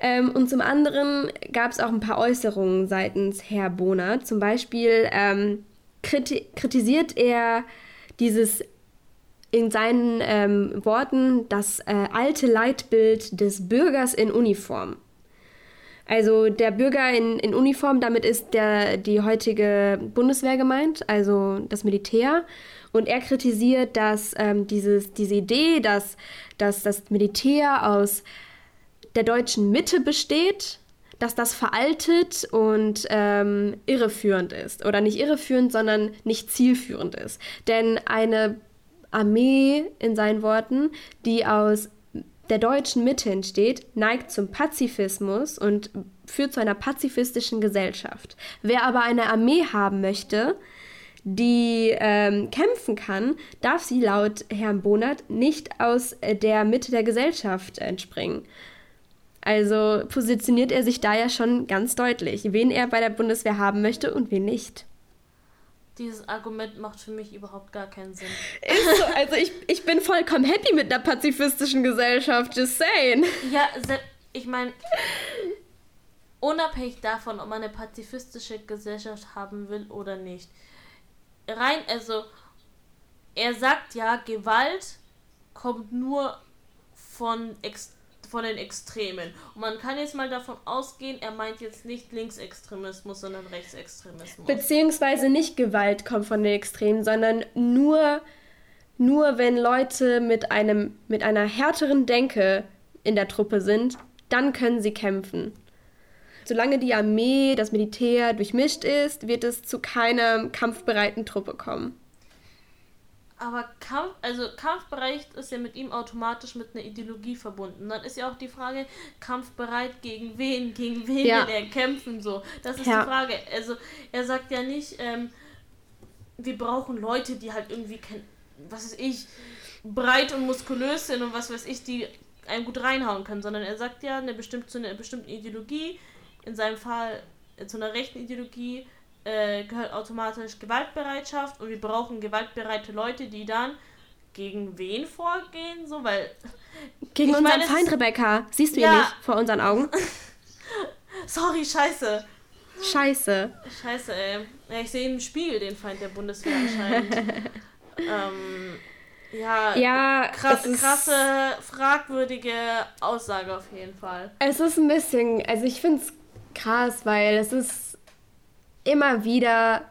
Ähm, und zum anderen gab es auch ein paar Äußerungen seitens Herr Bohner. Zum Beispiel ähm, kriti kritisiert er dieses in seinen ähm, Worten das äh, alte Leitbild des Bürgers in Uniform. Also der Bürger in, in Uniform, damit ist der, die heutige Bundeswehr gemeint, also das Militär. Und er kritisiert, dass ähm, dieses, diese Idee, dass, dass das Militär aus der deutschen Mitte besteht, dass das veraltet und ähm, irreführend ist. Oder nicht irreführend, sondern nicht zielführend ist. Denn eine Armee, in seinen Worten, die aus der deutschen Mitte entsteht, neigt zum Pazifismus und führt zu einer pazifistischen Gesellschaft. Wer aber eine Armee haben möchte, die ähm, kämpfen kann, darf sie laut Herrn Bonert nicht aus der Mitte der Gesellschaft entspringen. Also positioniert er sich da ja schon ganz deutlich, wen er bei der Bundeswehr haben möchte und wen nicht. Dieses Argument macht für mich überhaupt gar keinen Sinn. Ist so, also ich, ich bin vollkommen happy mit einer pazifistischen Gesellschaft, just saying. Ja, ich meine, unabhängig davon, ob man eine pazifistische Gesellschaft haben will oder nicht. Rein, also, er sagt ja, Gewalt kommt nur von ex von den Extremen. Und man kann jetzt mal davon ausgehen, er meint jetzt nicht Linksextremismus, sondern Rechtsextremismus. Beziehungsweise nicht Gewalt kommt von den Extremen, sondern nur, nur wenn Leute mit, einem, mit einer härteren Denke in der Truppe sind, dann können sie kämpfen. Solange die Armee, das Militär durchmischt ist, wird es zu keiner kampfbereiten Truppe kommen. Aber Kampf, also kampfbereit ist ja mit ihm automatisch mit einer Ideologie verbunden. Dann ist ja auch die Frage, kampfbereit gegen wen? Gegen wen ja. will er kämpfen? So, das ist ja. die Frage. Also er sagt ja nicht, ähm, wir brauchen Leute, die halt irgendwie, was weiß ich, breit und muskulös sind und was weiß ich, die einen gut reinhauen können, sondern er sagt ja eine bestimmte, zu einer bestimmten Ideologie, in seinem Fall zu einer rechten Ideologie, äh, gehört automatisch Gewaltbereitschaft und wir brauchen gewaltbereite Leute, die dann gegen wen vorgehen, so, weil. Gegen unseren meine, Feind, Rebecca. Siehst du ja. ihn nicht vor unseren Augen? Sorry, scheiße. Scheiße. Scheiße, ey. Ja, ich sehe im Spiegel den Feind der Bundeswehr anscheinend. ähm, ja, ja krass, krasse, fragwürdige Aussage auf jeden Fall. Es ist ein bisschen, also ich finde es krass, weil es ist immer wieder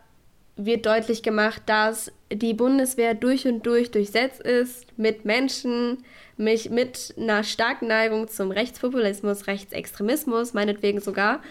wird deutlich gemacht, dass die Bundeswehr durch und durch durchsetzt ist mit Menschen, mich mit einer starken Neigung zum Rechtspopulismus, Rechtsextremismus, meinetwegen sogar.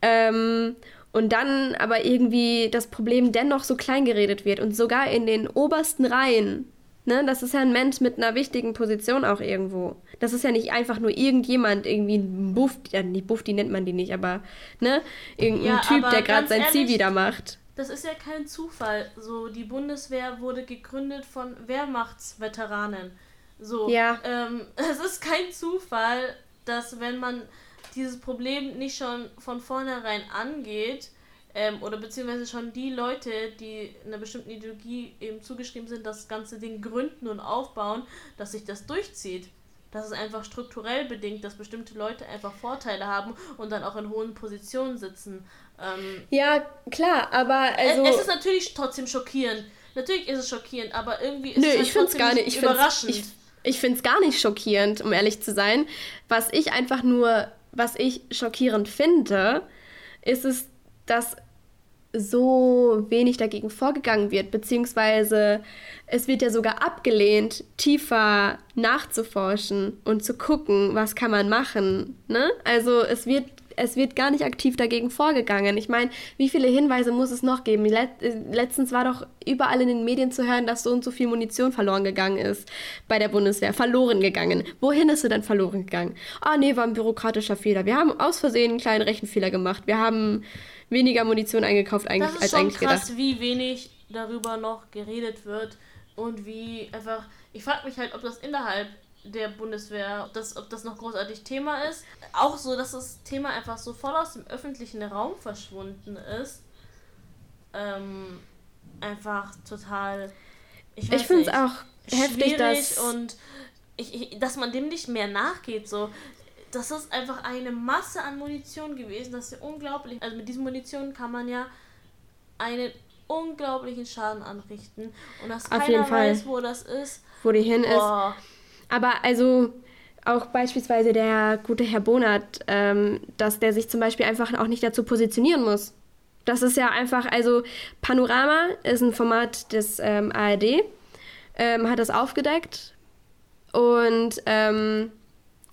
Ähm, und dann aber irgendwie das Problem dennoch so klein geredet wird und sogar in den obersten Reihen Ne, das ist ja ein Mensch mit einer wichtigen Position auch irgendwo. Das ist ja nicht einfach nur irgendjemand, irgendwie ein Buff, ja, nicht Buff, die nennt man die nicht, aber ne, irgendein ja, Typ, der gerade sein Ziel wieder macht. Das ist ja kein Zufall. So, die Bundeswehr wurde gegründet von Wehrmachtsveteranen. So, ja. ähm, es ist kein Zufall, dass wenn man dieses Problem nicht schon von vornherein angeht, ähm, oder beziehungsweise schon die Leute, die einer bestimmten Ideologie eben zugeschrieben sind, das ganze Ding gründen und aufbauen, dass sich das durchzieht. Das ist einfach strukturell bedingt, dass bestimmte Leute einfach Vorteile haben und dann auch in hohen Positionen sitzen. Ähm, ja, klar, aber also. Es ist natürlich trotzdem schockierend. Natürlich ist es schockierend, aber irgendwie ist Nö, es halt ich find's gar nicht. Ich überraschend. ich ich finde es gar nicht schockierend, um ehrlich zu sein. Was ich einfach nur, was ich schockierend finde, ist es, dass so wenig dagegen vorgegangen wird, beziehungsweise es wird ja sogar abgelehnt, tiefer nachzuforschen und zu gucken, was kann man machen. Ne? Also es wird, es wird gar nicht aktiv dagegen vorgegangen. Ich meine, wie viele Hinweise muss es noch geben? Let letztens war doch überall in den Medien zu hören, dass so und so viel Munition verloren gegangen ist bei der Bundeswehr. Verloren gegangen. Wohin ist sie denn verloren gegangen? Ah, nee, war ein bürokratischer Fehler. Wir haben aus Versehen einen kleinen Rechenfehler gemacht. Wir haben weniger Munition eingekauft eigentlich, das ist als schon eigentlich krass, gedacht. wie wenig darüber noch geredet wird und wie einfach. Ich frage mich halt, ob das innerhalb der Bundeswehr, ob das, ob das noch großartig Thema ist. Auch so, dass das Thema einfach so voll aus dem öffentlichen Raum verschwunden ist. Ähm, einfach total. Ich, ich finde es auch heftig, dass. Und ich, ich, dass man dem nicht mehr nachgeht. So, das ist einfach eine Masse an Munition gewesen. Das ist ja unglaublich. Also mit diesen Munition kann man ja einen unglaublichen Schaden anrichten. Und dass Auf keiner weiß, wo das ist. Wo die hin Boah. ist. Aber also auch beispielsweise der gute Herr Bonat, ähm, dass der sich zum Beispiel einfach auch nicht dazu positionieren muss. Das ist ja einfach, also Panorama ist ein Format des ähm, ARD, ähm, hat das aufgedeckt und ähm,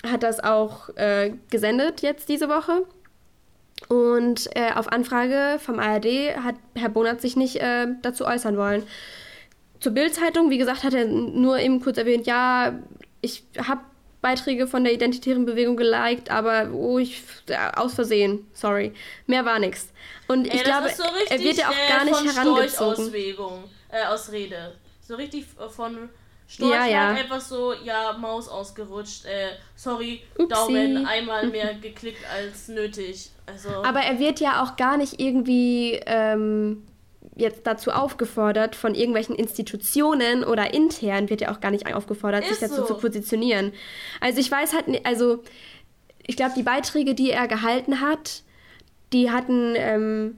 hat das auch äh, gesendet jetzt diese Woche. Und äh, auf Anfrage vom ARD hat Herr Bonat sich nicht äh, dazu äußern wollen. Zur Bild-Zeitung, wie gesagt, hat er nur eben kurz erwähnt, ja, ich habe Beiträge von der identitären Bewegung geliked, aber oh, ich aus Versehen, sorry. Mehr war nichts. Und Ey, ich glaube, so er wird ja auch gar nicht herangezogen. Äh, Ausrede. So richtig von Storch ja, ja. hat einfach so, ja, Maus ausgerutscht, äh, sorry, Upsi. Daumen einmal mehr geklickt als nötig. Also. Aber er wird ja auch gar nicht irgendwie ähm, jetzt dazu aufgefordert, von irgendwelchen Institutionen oder intern wird er auch gar nicht aufgefordert, Ist sich dazu so. zu positionieren. Also ich weiß halt, also ich glaube, die Beiträge, die er gehalten hat, die hatten ähm,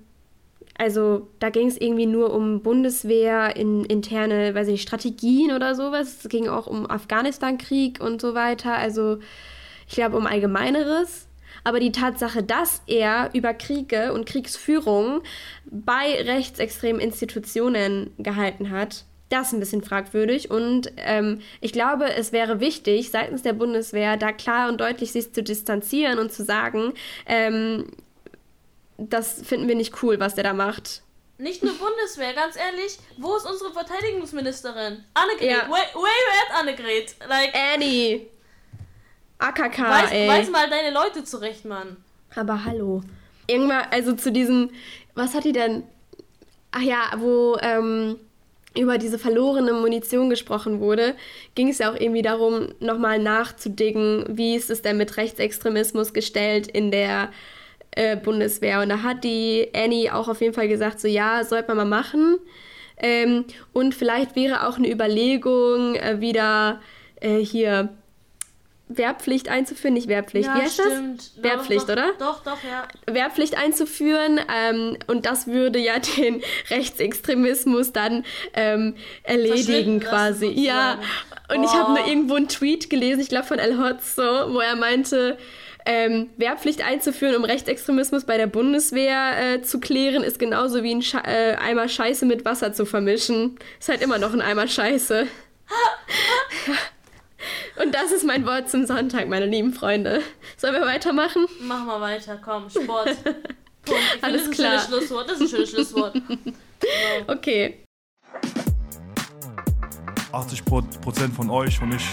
also da ging es irgendwie nur um Bundeswehr, in, interne, weiß ich nicht, Strategien oder sowas. Es ging auch um Afghanistan-Krieg und so weiter. Also Ich glaube um Allgemeineres. Aber die Tatsache, dass er über Kriege und Kriegsführung bei rechtsextremen Institutionen gehalten hat, das ist ein bisschen fragwürdig. Und ähm, ich glaube, es wäre wichtig, seitens der Bundeswehr da klar und deutlich sich zu distanzieren und zu sagen, ähm, das finden wir nicht cool, was der da macht. Nicht nur Bundeswehr, ganz ehrlich, wo ist unsere Verteidigungsministerin? Annegret, ja. where, where you at, Annegret? Like, Annie. AKK, weiß, ey. Weiß mal deine Leute zurecht, Mann. Aber hallo. Irgendwann, also zu diesem, was hat die denn? Ach ja, wo ähm, über diese verlorene Munition gesprochen wurde, ging es ja auch irgendwie darum, nochmal nachzudicken, wie ist es denn mit Rechtsextremismus gestellt in der äh, Bundeswehr. Und da hat die Annie auch auf jeden Fall gesagt, so ja, sollte man mal machen. Ähm, und vielleicht wäre auch eine Überlegung, äh, wieder äh, hier Wehrpflicht einzuführen, nicht Wehrpflicht, ja, wie heißt stimmt. das? Wehrpflicht, doch, oder? Doch, doch, ja. Wehrpflicht einzuführen ähm, und das würde ja den Rechtsextremismus dann ähm, erledigen quasi. Ja, und oh. ich habe nur irgendwo einen Tweet gelesen, ich glaube von El Hotzo, wo er meinte, ähm, Wehrpflicht einzuführen, um Rechtsextremismus bei der Bundeswehr äh, zu klären, ist genauso wie ein Sche äh, Eimer Scheiße mit Wasser zu vermischen. Ist halt immer noch ein Eimer Scheiße. Und das ist mein Wort zum Sonntag, meine lieben Freunde. Sollen wir weitermachen? Machen wir weiter, komm, Sport. Alles das klar. Ist ein schönes Schlusswort. Das ist ein schönes Schlusswort. So. Okay. 80 Prozent von euch und ich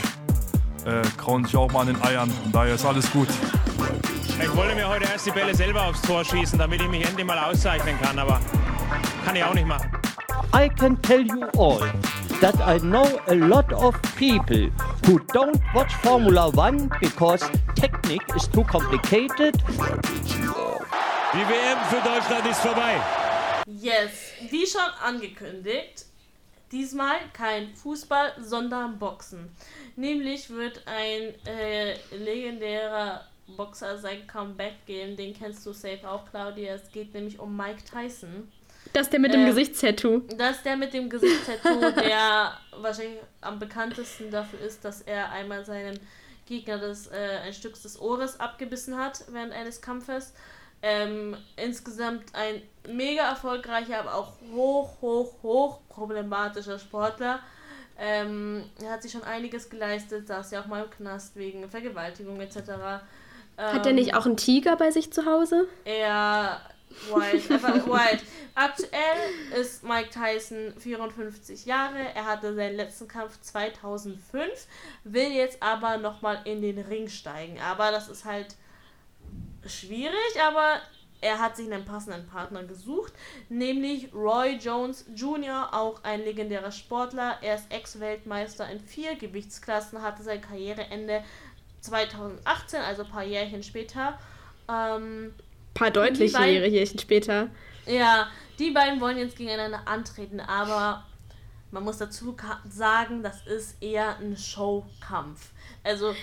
äh, krauen sich auch mal an den Eiern. Von daher ist alles gut. Ich wollte mir heute erst die Bälle selber aufs Tor schießen, damit ich mich endlich mal auszeichnen kann, aber kann ich auch nicht machen. I can tell you all that I know a lot of people who don't watch Formula One because technique is too complicated. Die WM für Deutschland ist vorbei. Yes, wie schon angekündigt, diesmal kein Fußball, sondern Boxen. Nämlich wird ein äh, legendärer Boxer sein Comeback geben. Den kennst du safe auch, Claudia. Es geht nämlich um Mike Tyson. Das ist der mit dem äh, Gesichtstattoo. Das ist der mit dem Gesichtstattoo, der wahrscheinlich am bekanntesten dafür ist, dass er einmal seinen Gegner das, äh, ein Stück des Ohres abgebissen hat während eines Kampfes. Ähm, insgesamt ein mega erfolgreicher, aber auch hoch, hoch, hoch problematischer Sportler. Ähm, er hat sich schon einiges geleistet, saß ja auch mal im Knast wegen Vergewaltigung etc. Ähm, hat er nicht auch einen Tiger bei sich zu Hause? Er Wild, einfach wild. Aktuell ist Mike Tyson 54 Jahre. Er hatte seinen letzten Kampf 2005, will jetzt aber nochmal in den Ring steigen. Aber das ist halt schwierig, aber er hat sich einen passenden Partner gesucht, nämlich Roy Jones Jr., auch ein legendärer Sportler. Er ist Ex-Weltmeister in vier Gewichtsklassen, hatte sein Karriereende 2018, also ein paar Jährchen später. Ähm, paar deutliche Jährchen später. Ja, die beiden wollen jetzt gegeneinander antreten, aber man muss dazu sagen, das ist eher ein Showkampf. Also,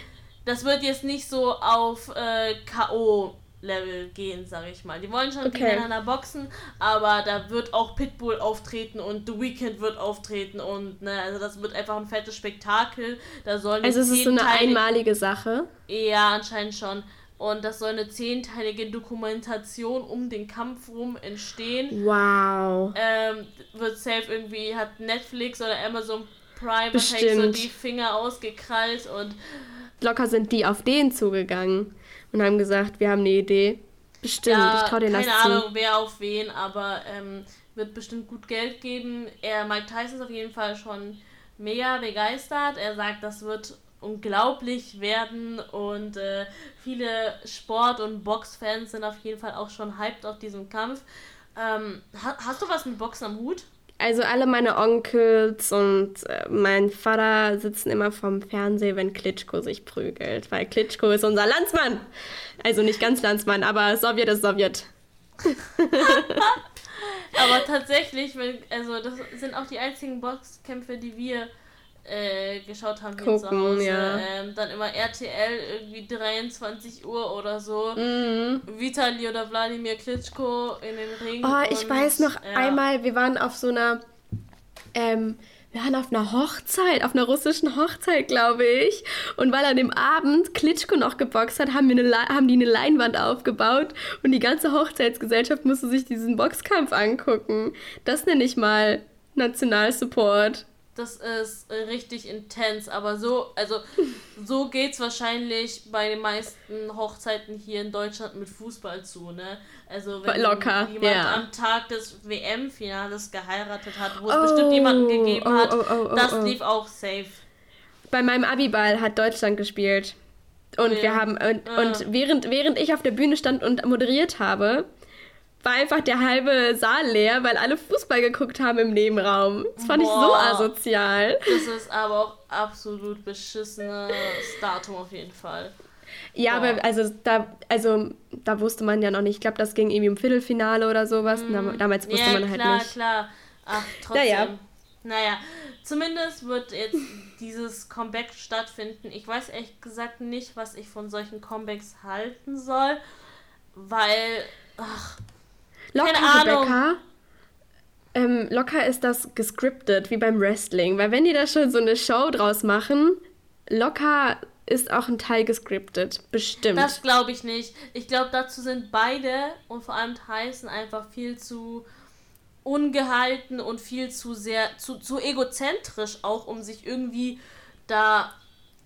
das wird jetzt nicht so auf äh, K.O. Level gehen, sage ich mal. Die wollen schon okay. gegeneinander boxen, aber da wird auch Pitbull auftreten und The Weeknd wird auftreten und ne, also das wird einfach ein fettes Spektakel. Da sollen also es ist so eine einmalige Sache. Ja, anscheinend schon. Und das soll eine zehnteilige Dokumentation um den Kampf rum entstehen. Wow. Ähm, wird safe irgendwie, hat Netflix oder Amazon Prime Bestimmt. so die Finger ausgekrallt und. Locker sind die auf den zugegangen und haben gesagt, wir haben eine Idee. Bestimmt, ja, ich trau dir das Keine zu. Ahnung, wer auf wen, aber ähm, wird bestimmt gut Geld geben. Er, Mike Tyson ist auf jeden Fall schon mega begeistert. Er sagt, das wird unglaublich werden und äh, viele Sport- und Boxfans sind auf jeden Fall auch schon hyped auf diesen Kampf. Ähm, ha hast du was mit Boxen am Hut? Also alle meine Onkels und äh, mein Vater sitzen immer vorm Fernseher, wenn Klitschko sich prügelt, weil Klitschko ist unser Landsmann. Also nicht ganz Landsmann, aber Sowjet ist Sowjet. aber tatsächlich, also das sind auch die einzigen Boxkämpfe, die wir äh, geschaut haben Gucken, zu Hause. Ja. Ähm, dann immer RTL irgendwie 23 Uhr oder so. Mhm. Vitali oder Wladimir Klitschko in den Ring. Oh, ich und, weiß noch ja. einmal, wir waren auf so einer, ähm, wir waren auf einer Hochzeit, auf einer russischen Hochzeit, glaube ich. Und weil an dem Abend Klitschko noch geboxt hat, haben, wir eine, haben die eine Leinwand aufgebaut und die ganze Hochzeitsgesellschaft musste sich diesen Boxkampf angucken. Das nenne ich mal Nationalsupport. Das ist richtig intens, aber so, also so geht's wahrscheinlich bei den meisten Hochzeiten hier in Deutschland mit Fußball zu, ne? Also wenn Locker, jemand ja. am Tag des WM-Finales geheiratet hat, wo es oh, bestimmt jemanden gegeben hat, oh, oh, das lief auch safe. Bei meinem Abiball hat Deutschland gespielt. Und ja. wir haben und, ja. und während, während ich auf der Bühne stand und moderiert habe, war einfach der halbe Saal leer, weil alle Fußball geguckt haben im Nebenraum. Das fand Boah, ich so asozial. Das ist aber auch absolut beschissenes Datum auf jeden Fall. Ja, Boah. aber also da, also da wusste man ja noch nicht. Ich glaube, das ging irgendwie um Viertelfinale oder sowas. Mm. Damals wusste ja, man halt klar, nicht. klar. Ach, trotzdem. Naja. Naja, zumindest wird jetzt dieses Comeback stattfinden. Ich weiß ehrlich gesagt nicht, was ich von solchen Comebacks halten soll, weil, ach, Locker, Keine Ahnung. Ähm, locker ist das gescriptet, wie beim Wrestling. Weil wenn die da schon so eine Show draus machen, locker ist auch ein Teil gescriptet. Bestimmt. Das glaube ich nicht. Ich glaube, dazu sind beide und vor allem Tyson einfach viel zu ungehalten und viel zu sehr, zu, zu egozentrisch auch, um sich irgendwie da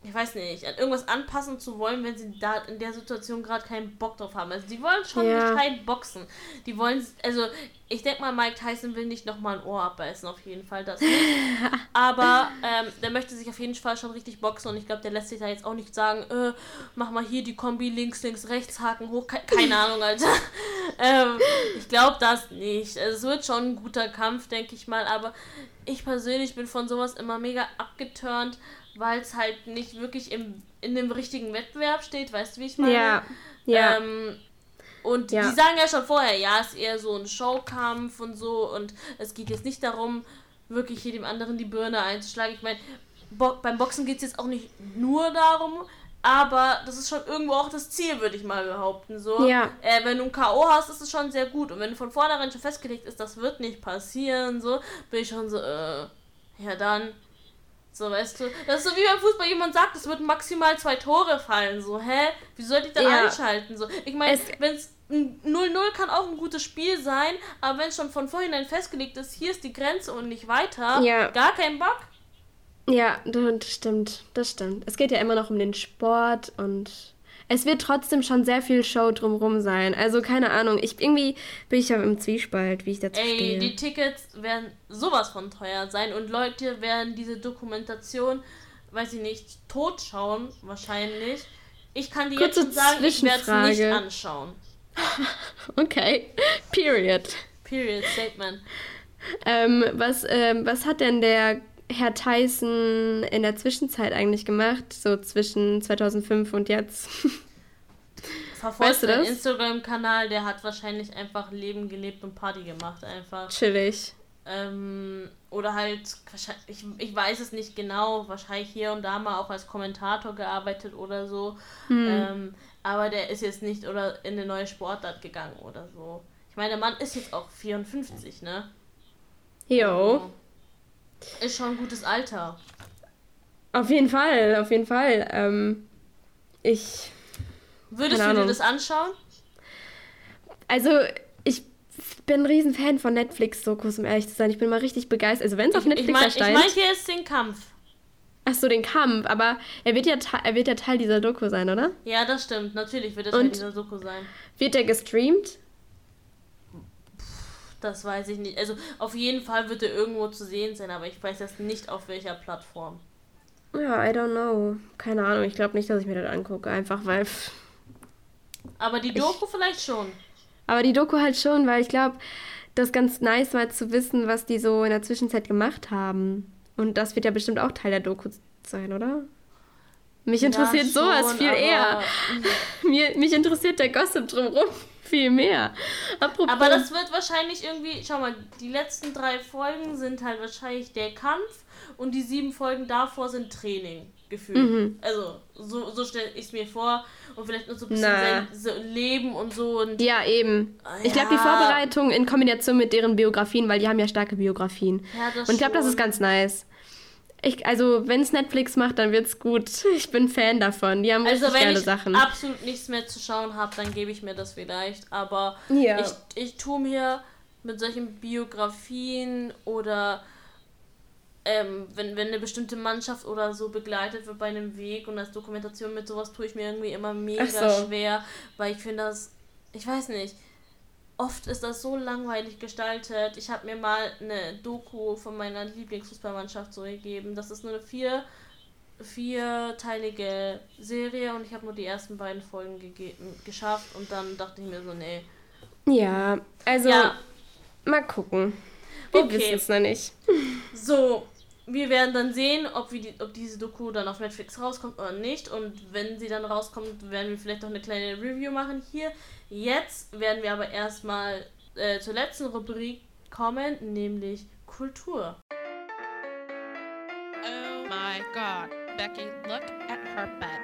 ich weiß nicht, an irgendwas anpassen zu wollen, wenn sie da in der Situation gerade keinen Bock drauf haben. Also die wollen schon ja. gescheit boxen. Die wollen, also ich denke mal, Mike Tyson will nicht nochmal ein Ohr abbeißen, auf jeden Fall das nicht. Aber ähm, der möchte sich auf jeden Fall schon richtig boxen und ich glaube, der lässt sich da jetzt auch nicht sagen, äh, mach mal hier die Kombi links, links, rechts, Haken hoch. Ke keine Ahnung, Alter. ähm, ich glaube das nicht. Also es wird schon ein guter Kampf, denke ich mal, aber ich persönlich bin von sowas immer mega abgeturnt weil es halt nicht wirklich im, in dem richtigen Wettbewerb steht, weißt du, wie ich meine? Ja. ja. Ähm, und ja. die sagen ja schon vorher, ja, es ist eher so ein Showkampf und so und es geht jetzt nicht darum, wirklich jedem anderen die Birne einzuschlagen. Ich meine, Bo beim Boxen geht es jetzt auch nicht nur darum, aber das ist schon irgendwo auch das Ziel, würde ich mal behaupten. So. Ja. Äh, wenn du ein K.O. hast, ist es schon sehr gut. Und wenn du von vornherein schon festgelegt ist, das wird nicht passieren, so, bin ich schon so, äh, ja dann, so, weißt du? Das ist so wie beim Fußball jemand sagt, es wird maximal zwei Tore fallen. So, hä? Wie soll ich dann ja. einschalten? So, ich meine, wenn es 0-0 kann auch ein gutes Spiel sein, aber wenn es schon von vornherein festgelegt ist, hier ist die Grenze und nicht weiter, ja. gar kein Bock. Ja, das stimmt, das stimmt. Es geht ja immer noch um den Sport und es wird trotzdem schon sehr viel Show drumrum sein. Also keine Ahnung, ich irgendwie bin ich ja im Zwiespalt, wie ich dazu Ey, stehe. die Tickets werden sowas von teuer sein und Leute werden diese Dokumentation, weiß ich nicht, totschauen wahrscheinlich. Ich kann dir Kurze jetzt schon sagen, ich werde es nicht anschauen. okay, period. Period, Statement. Ähm, was, ähm, was hat denn der Herr Tyson in der Zwischenzeit eigentlich gemacht? So zwischen 2005 und jetzt? Verfolgst weißt du das? Instagram-Kanal, der hat wahrscheinlich einfach Leben gelebt und Party gemacht einfach. Chillig. Ähm, oder halt, ich, ich weiß es nicht genau, wahrscheinlich hier und da mal auch als Kommentator gearbeitet oder so. Hm. Ähm, aber der ist jetzt nicht oder in eine neue Sportart gegangen oder so. Ich meine, der Mann ist jetzt auch 54, ne? Jo. Also, ist schon ein gutes Alter. Auf jeden Fall, auf jeden Fall. Ähm, ich. Würdest du dir das anschauen? Also, ich bin ein Riesenfan von Netflix-Dokus, um ehrlich zu sein. Ich bin mal richtig begeistert. Also, wenn es auf Netflix ich mein, erscheint. Ich meine jetzt den Kampf. Ach so, den Kampf, aber er wird, ja, er wird ja Teil dieser Doku sein, oder? Ja, das stimmt. Natürlich wird er Teil dieser Doku sein. Wird der gestreamt? Das weiß ich nicht. Also auf jeden Fall wird er irgendwo zu sehen sein, aber ich weiß jetzt nicht auf welcher Plattform. Ja, I don't know. Keine Ahnung. Ich glaube nicht, dass ich mir das angucke, einfach weil. Aber die Doku ich, vielleicht schon. Aber die Doku halt schon, weil ich glaube, das ganz nice mal zu wissen, was die so in der Zwischenzeit gemacht haben. Und das wird ja bestimmt auch Teil der Doku sein, oder? Mich interessiert ja, schon, sowas viel eher. Mir, mich interessiert der Gossip drumherum viel mehr. Apropos, Aber das wird wahrscheinlich irgendwie, schau mal, die letzten drei Folgen sind halt wahrscheinlich der Kampf und die sieben Folgen davor sind Training gefühlt. Mhm. Also so, so stelle ich es mir vor und vielleicht noch so ein bisschen sein so Leben und so und ja, eben. Ich glaube, die. Vorbereitung in Kombination mit deren Biografien, weil die haben ja starke Biografien. Ja, Und ich glaube, das ist ganz nice. Ich, also, wenn es Netflix macht, dann wird's gut. Ich bin Fan davon. Die haben Also richtig wenn geile ich Sachen. absolut nichts mehr zu schauen habe, dann gebe ich mir das vielleicht. Aber Ja. ich, ich tue mir mit solchen Biografien oder ähm, wenn, wenn eine bestimmte Mannschaft oder so begleitet wird bei einem Weg und als Dokumentation mit sowas tue ich mir irgendwie immer mega so. schwer, weil ich finde das, ich weiß nicht, oft ist das so langweilig gestaltet. Ich habe mir mal eine Doku von meiner Lieblingsfußballmannschaft so gegeben. Das ist nur eine vier, vierteilige Serie und ich habe nur die ersten beiden Folgen gegeben, geschafft und dann dachte ich mir so, nee. ja, also, Ja. mal gucken. Wir Okay. wissen es noch nicht. So, wir werden dann sehen, ob, wir die, ob diese Doku dann auf Netflix rauskommt oder nicht. Und wenn sie dann rauskommt, werden wir vielleicht noch eine kleine Review machen hier. Jetzt werden wir aber erstmal äh, zur letzten Rubrik kommen, nämlich Kultur. Oh my god. Becky, look at her bed.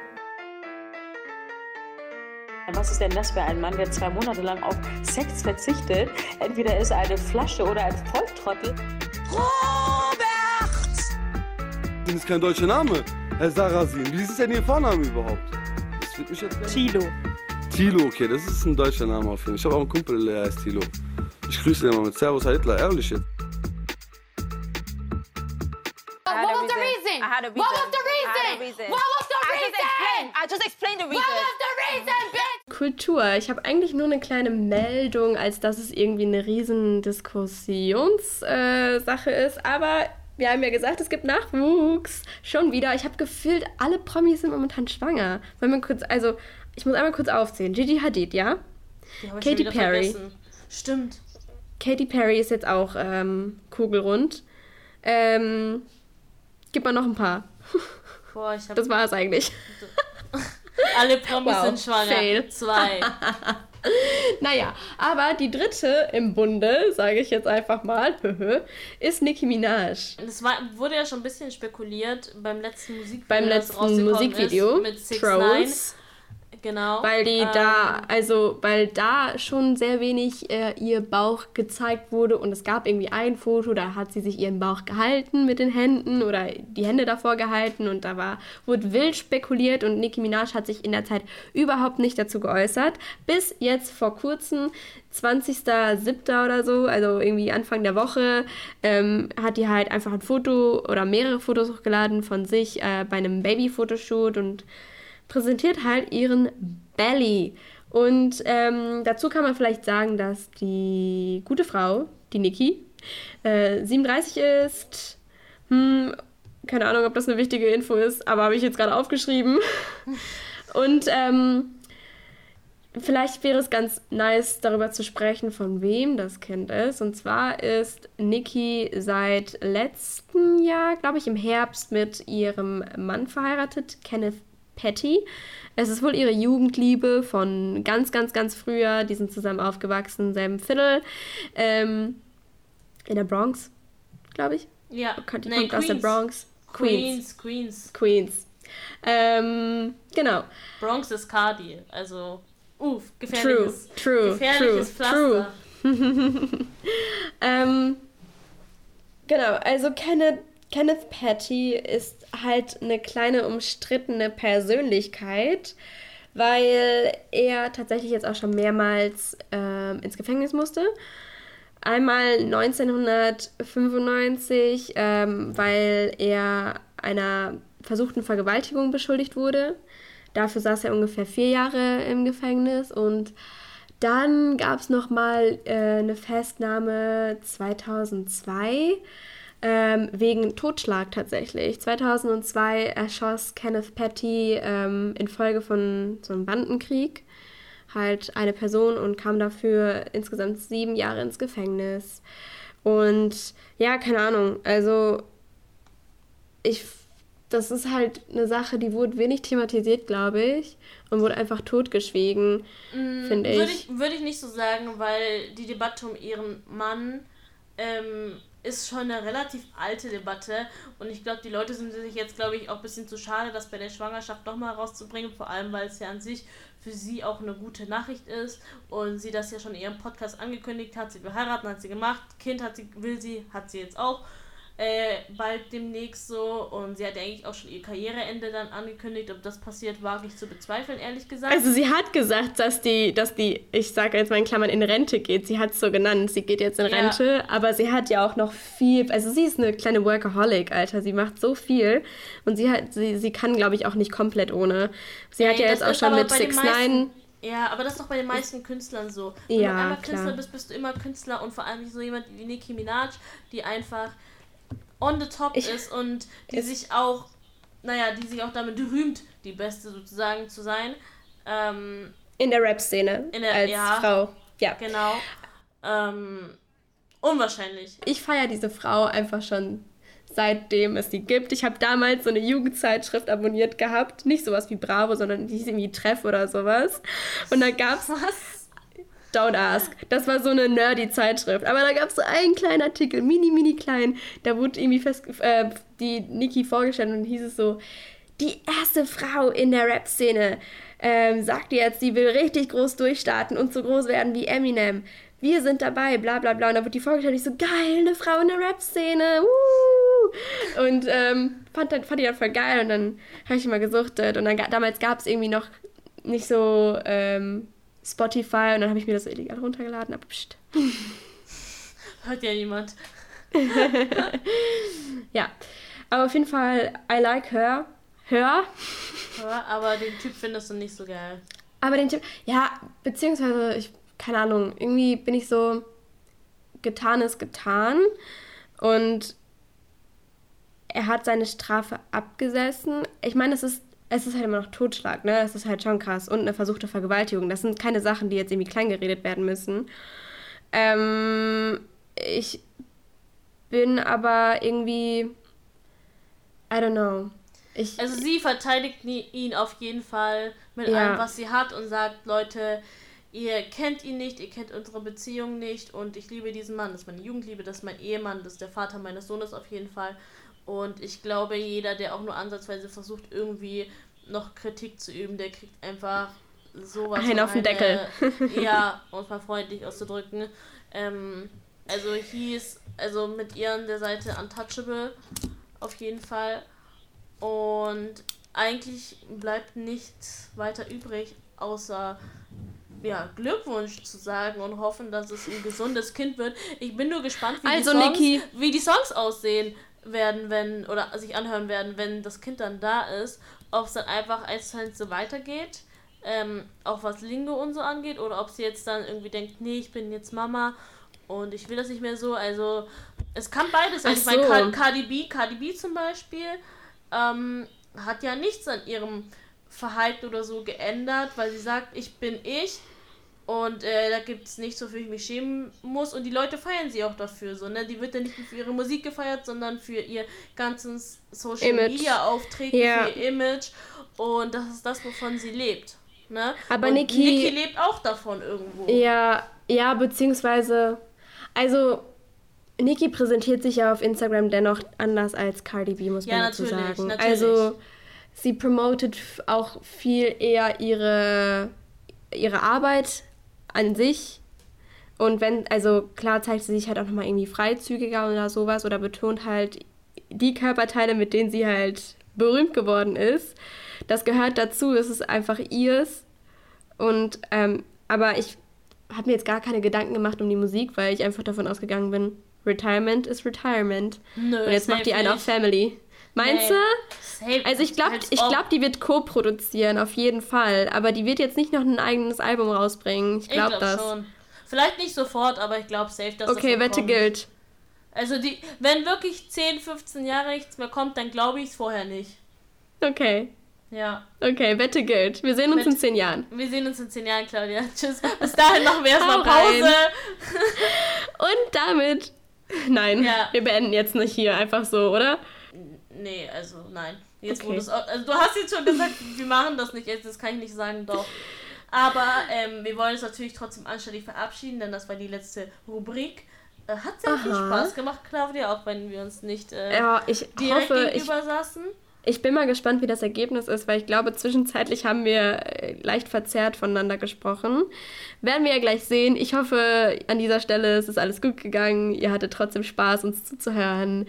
Was ist denn das für ein Mann, der zwei Monate lang auf Sex verzichtet? Entweder ist er eine Flasche oder ein Volltrottel. Robert! Das ist kein deutscher Name. Herr Sarasin, wie ist denn Ihr Vorname überhaupt? Das wird mich jetzt Tilo. Tilo, okay, das ist ein deutscher Name auf jeden Fall. Ich habe auch einen Kumpel, der heißt Tilo. Ich grüße den mal mit Servus, Herr Hitler, ehrlich jetzt. What was the reason? I had a reason. What was the reason? reason. What was the reason? I just explained the reason. What was the reason, bitch? Kultur. Ich habe eigentlich nur eine kleine Meldung, als dass es irgendwie eine riesen Diskussionssache äh, ist. Aber wir haben ja gesagt, es gibt Nachwuchs. Schon wieder. Ich habe gefühlt, alle Promis sind momentan schwanger. Wollen wir kurz, also, ich muss einmal kurz aufzählen. Gigi Hadid, ja? Die habe ich Katy Perry. vergessen. Stimmt. Katy Perry ist jetzt auch ähm, kugelrund. Ähm, gib mal noch ein paar. Boah, ich hab Das war es eigentlich. Alle Promis Wow, sind schwanger. fail. Zwei. Naja, aber die dritte im Bunde, sage ich jetzt einfach mal, ist Nicki Minaj. Das war, wurde ja schon ein bisschen spekuliert beim letzten Musikvideo. Beim letzten Musikvideo, mit Six Trolls. Genau. Weil die Ähm, da, also, weil da schon sehr wenig äh, ihr Bauch gezeigt wurde und es gab irgendwie ein Foto, da hat sie sich ihren Bauch gehalten mit den Händen oder die Hände davor gehalten und da war, wurde wild spekuliert und Nicki Minaj hat sich in der Zeit überhaupt nicht dazu geäußert. Bis jetzt vor kurzem, 20.07. oder so, also irgendwie Anfang der Woche, ähm, hat die halt einfach ein Foto oder mehrere Fotos hochgeladen von sich äh, bei einem Baby-Fotoshoot und präsentiert halt ihren Belly. Und ähm, dazu kann man vielleicht sagen, dass die gute Frau, die Niki, äh, 37 ist. Hm, keine Ahnung, ob das eine wichtige Info ist, aber habe ich jetzt gerade aufgeschrieben. Und ähm, vielleicht wäre es ganz nice, darüber zu sprechen, von wem das Kind ist. Und zwar ist Niki seit letztem Jahr, glaube ich, im Herbst mit ihrem Mann verheiratet, Kenneth Patty. Es ist wohl ihre Jugendliebe von ganz, ganz, ganz früher. Die sind zusammen aufgewachsen, selben Viertel. Ähm, in der Bronx, glaube ich. Ja, Die nee, kommt aus der Queens. Bronx. Queens, Queens. Queens. Ähm, genau. Bronx ist Cardi, also uff, True, gefährliches, true, gefährliches true, Pflaster. true. ähm, genau, also Kenneth, Kenneth Patty ist halt eine kleine umstrittene Persönlichkeit, weil er tatsächlich jetzt auch schon mehrmals ähm, ins Gefängnis musste. Einmal 1995, ähm, weil er einer versuchten Vergewaltigung beschuldigt wurde. Dafür saß er ungefähr vier Jahre im Gefängnis und dann gab es nochmal äh, eine Festnahme 2002 ähm, wegen Totschlag tatsächlich. 2002 erschoss Kenneth Petty ähm, infolge von so einem Bandenkrieg halt eine Person und kam dafür insgesamt sieben Jahre ins Gefängnis. Und ja, keine Ahnung, also ich das ist halt eine Sache, die wurde wenig thematisiert, glaube ich, und wurde einfach totgeschwiegen, Mm, finde ich. Würde ich, würde ich nicht so sagen, weil die Debatte um ihren Mann ähm, ist schon eine relativ alte Debatte. Und ich glaube, die Leute sind sich jetzt, glaube ich, auch ein bisschen zu schade, das bei der Schwangerschaft nochmal rauszubringen, vor allem, weil es ja an sich für sie auch eine gute Nachricht ist. Und sie das ja schon in ihrem Podcast angekündigt hat, sie will heiraten, hat sie gemacht, Kind hat sie, will sie, hat sie jetzt auch äh, bald demnächst so und sie hat ja eigentlich auch schon ihr Karriereende dann angekündigt, ob das passiert, wage ich zu bezweifeln, ehrlich gesagt. Also sie hat gesagt, dass die, dass die, ich sage jetzt mal in Klammern, in Rente geht. Sie hat es so genannt, sie geht jetzt in Ja. Rente, aber sie hat ja auch noch viel, also sie ist eine kleine Workaholic, Alter. Sie macht so viel und sie hat, sie, sie kann, glaube ich, auch nicht komplett ohne. Sie hat Ey, ja das jetzt auch schon mit bei den 6 meisten- 9 Ja, aber das ist doch bei den meisten Künstlern so. Wenn Ja, du einmal klar. Künstler bist, bist du immer Künstler und vor allem so jemand wie Nicki Minaj, die einfach on the top ist und die es- sich auch, naja, die sich auch damit rühmt, die Beste sozusagen zu sein. Ähm, in der Rap-Szene in der, als ja, Frau. Ja. Genau. Ähm, unwahrscheinlich. Ich feiere diese Frau einfach schon seitdem es die gibt. Ich habe damals so eine Jugendzeitschrift abonniert gehabt. Nicht sowas wie Bravo, sondern die hieß irgendwie Treff oder sowas. Und da gab's. Was? Don't ask. Das war so eine nerdy Zeitschrift. Aber da gab es so einen kleinen Artikel, mini, mini klein. Da wurde irgendwie fest, äh, die Niki vorgestellt und hieß es so: Die erste Frau in der Rap-Szene ähm, sagt jetzt, sie will richtig groß durchstarten und so groß werden wie Eminem. Wir sind dabei, bla bla bla. Und da wird die vorgestellt, ich so, geil, eine Frau in der Rap-Szene. wuh." Und ähm, fand, dann, fand ich dann voll geil und dann habe ich immer gesuchtet. Und dann damals gab es irgendwie noch nicht so ähm, Spotify und dann habe ich mir das illegal runtergeladen. Aber pst. Hört ja niemand. ja, aber auf jeden Fall, I like her. Her. Ja, aber den Typ findest du nicht so geil. Aber den Typ, ja, beziehungsweise, ich, keine Ahnung, irgendwie bin ich so, getan ist getan. Und er hat seine Strafe abgesessen. Ich meine, es ist, es ist halt immer noch Totschlag, ne? Das ist halt schon krass. Und eine versuchte Vergewaltigung. Das sind keine Sachen, die jetzt irgendwie klein geredet werden müssen. Ähm, ich bin aber irgendwie, I don't know. Ich, Also sie verteidigt ihn auf jeden Fall mit Ja. allem, was sie hat und sagt, Leute, ihr kennt ihn nicht, ihr kennt unsere Beziehung nicht und ich liebe diesen Mann, das ist meine Jugendliebe, das ist mein Ehemann, das ist der Vater meines Sohnes auf jeden Fall. Und ich glaube, jeder, der auch nur ansatzweise versucht, irgendwie noch Kritik zu üben, der kriegt einfach sowas. Von auf den Deckel. ja, um es mal freundlich auszudrücken. Ähm, also hieß, also mit ihr an der Seite Untouchable auf jeden Fall. Und eigentlich bleibt nichts weiter übrig, außer ja, Glückwunsch zu sagen und hoffen, dass es ein gesundes Kind wird. Ich bin nur gespannt, wie, Also, die, Songs, Niki. wie die Songs aussehen werden, wenn, oder sich anhören werden, wenn das Kind dann da ist. Ob es dann einfach eins zu eins so weitergeht, ähm, auch was Lingo und so angeht, oder ob sie jetzt dann irgendwie denkt, nee, ich bin jetzt Mama und ich will das nicht mehr so. Also, es kann beides sein. Ach Ich meine, so. Car- Cardi B, Cardi B zum Beispiel, ähm, hat ja nichts an ihrem Verhalten oder so geändert, weil sie sagt, ich bin ich und äh, da gibt es nichts, wofür ich mich schämen muss und die Leute feiern sie auch dafür, so, ne? Die wird ja nicht nur für ihre Musik gefeiert, sondern für ihr ganzes Social Image. Media Auftreten, Ja. für ihr Image und das ist das, wovon sie lebt, ne? Aber und Nicki- Nicki lebt auch davon irgendwo. Ja, ja, beziehungsweise, also Niki präsentiert sich ja auf Instagram dennoch anders als Cardi B, muss man Ja, dazu natürlich, sagen. natürlich. Also sie promotet auch viel eher ihre, ihre Arbeit an sich. Und wenn, also klar zeigt sie sich halt auch nochmal irgendwie freizügiger oder sowas oder betont halt die Körperteile, mit denen sie halt berühmt geworden ist. Das gehört dazu, es ist einfach ihrs. Und, ähm, aber ich habe mir jetzt gar keine Gedanken gemacht um die Musik, weil ich einfach davon ausgegangen bin, Retirement ist Retirement. Nö, Und jetzt macht die eine auf nicht. Family. Meinst Nee, du? Also ich glaube, ich ob. glaub, die wird co-produzieren, auf jeden Fall. Aber die wird jetzt nicht noch ein eigenes Album rausbringen. Ich glaube glaube das. schon. Vielleicht nicht sofort, aber ich glaube safe, dass Okay, das Wette kommt. gilt. Also die, wenn wirklich 10, 15 Jahre nichts mehr kommt, dann glaube ich es vorher nicht. Okay. Ja. Okay, Wette gilt. Wir sehen uns Mit- in zehn Jahren. Wir sehen uns in 10 Jahren, Claudia. Tschüss. Bis dahin machen wir erstmal. Pause. Und damit. Nein, Ja. wir beenden jetzt nicht hier einfach so, oder? Nee, also nein. Jetzt Okay. wurde also du hast jetzt schon gesagt, wir machen das nicht, jetzt das kann ich nicht sagen, doch. Aber ähm, wir wollen uns natürlich trotzdem anständig verabschieden, denn das war die letzte Rubrik. Äh, hat sehr viel Aha. Spaß gemacht, Claudia, auch wenn wir uns nicht äh, Ja, ich direkt hoffe, ich- gegenüber saßen. Ich bin mal gespannt, wie das Ergebnis ist, weil ich glaube, zwischenzeitlich haben wir äh, leicht verzerrt voneinander gesprochen. Werden wir ja gleich sehen. Ich hoffe, an dieser Stelle ist es alles gut gegangen. Ihr hattet trotzdem Spaß, uns zuzuhören.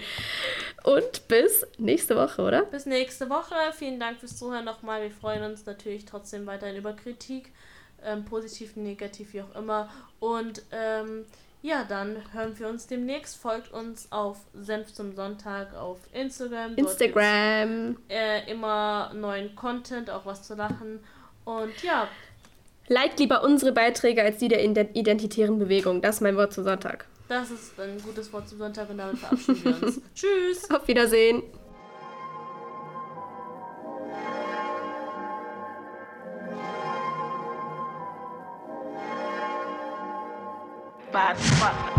Und bis nächste Woche, oder? Bis nächste Woche. Vielen Dank fürs Zuhören nochmal. Wir freuen uns natürlich trotzdem weiterhin über Kritik. Ähm, positiv, negativ, wie auch immer. Und ähm, ja, dann hören wir uns demnächst. Folgt uns auf Senf zum Sonntag auf Instagram. Dort Instagram. Äh, immer neuen Content, auch was zu lachen. Und ja, Liked lieber unsere Beiträge als die der Ident- identitären Bewegung. Das ist mein Wort zu Sonntag. das ist ein gutes Wort zum Sonntag und damit verabschieden wir uns. Tschüss. Auf Wiedersehen. bad fuck.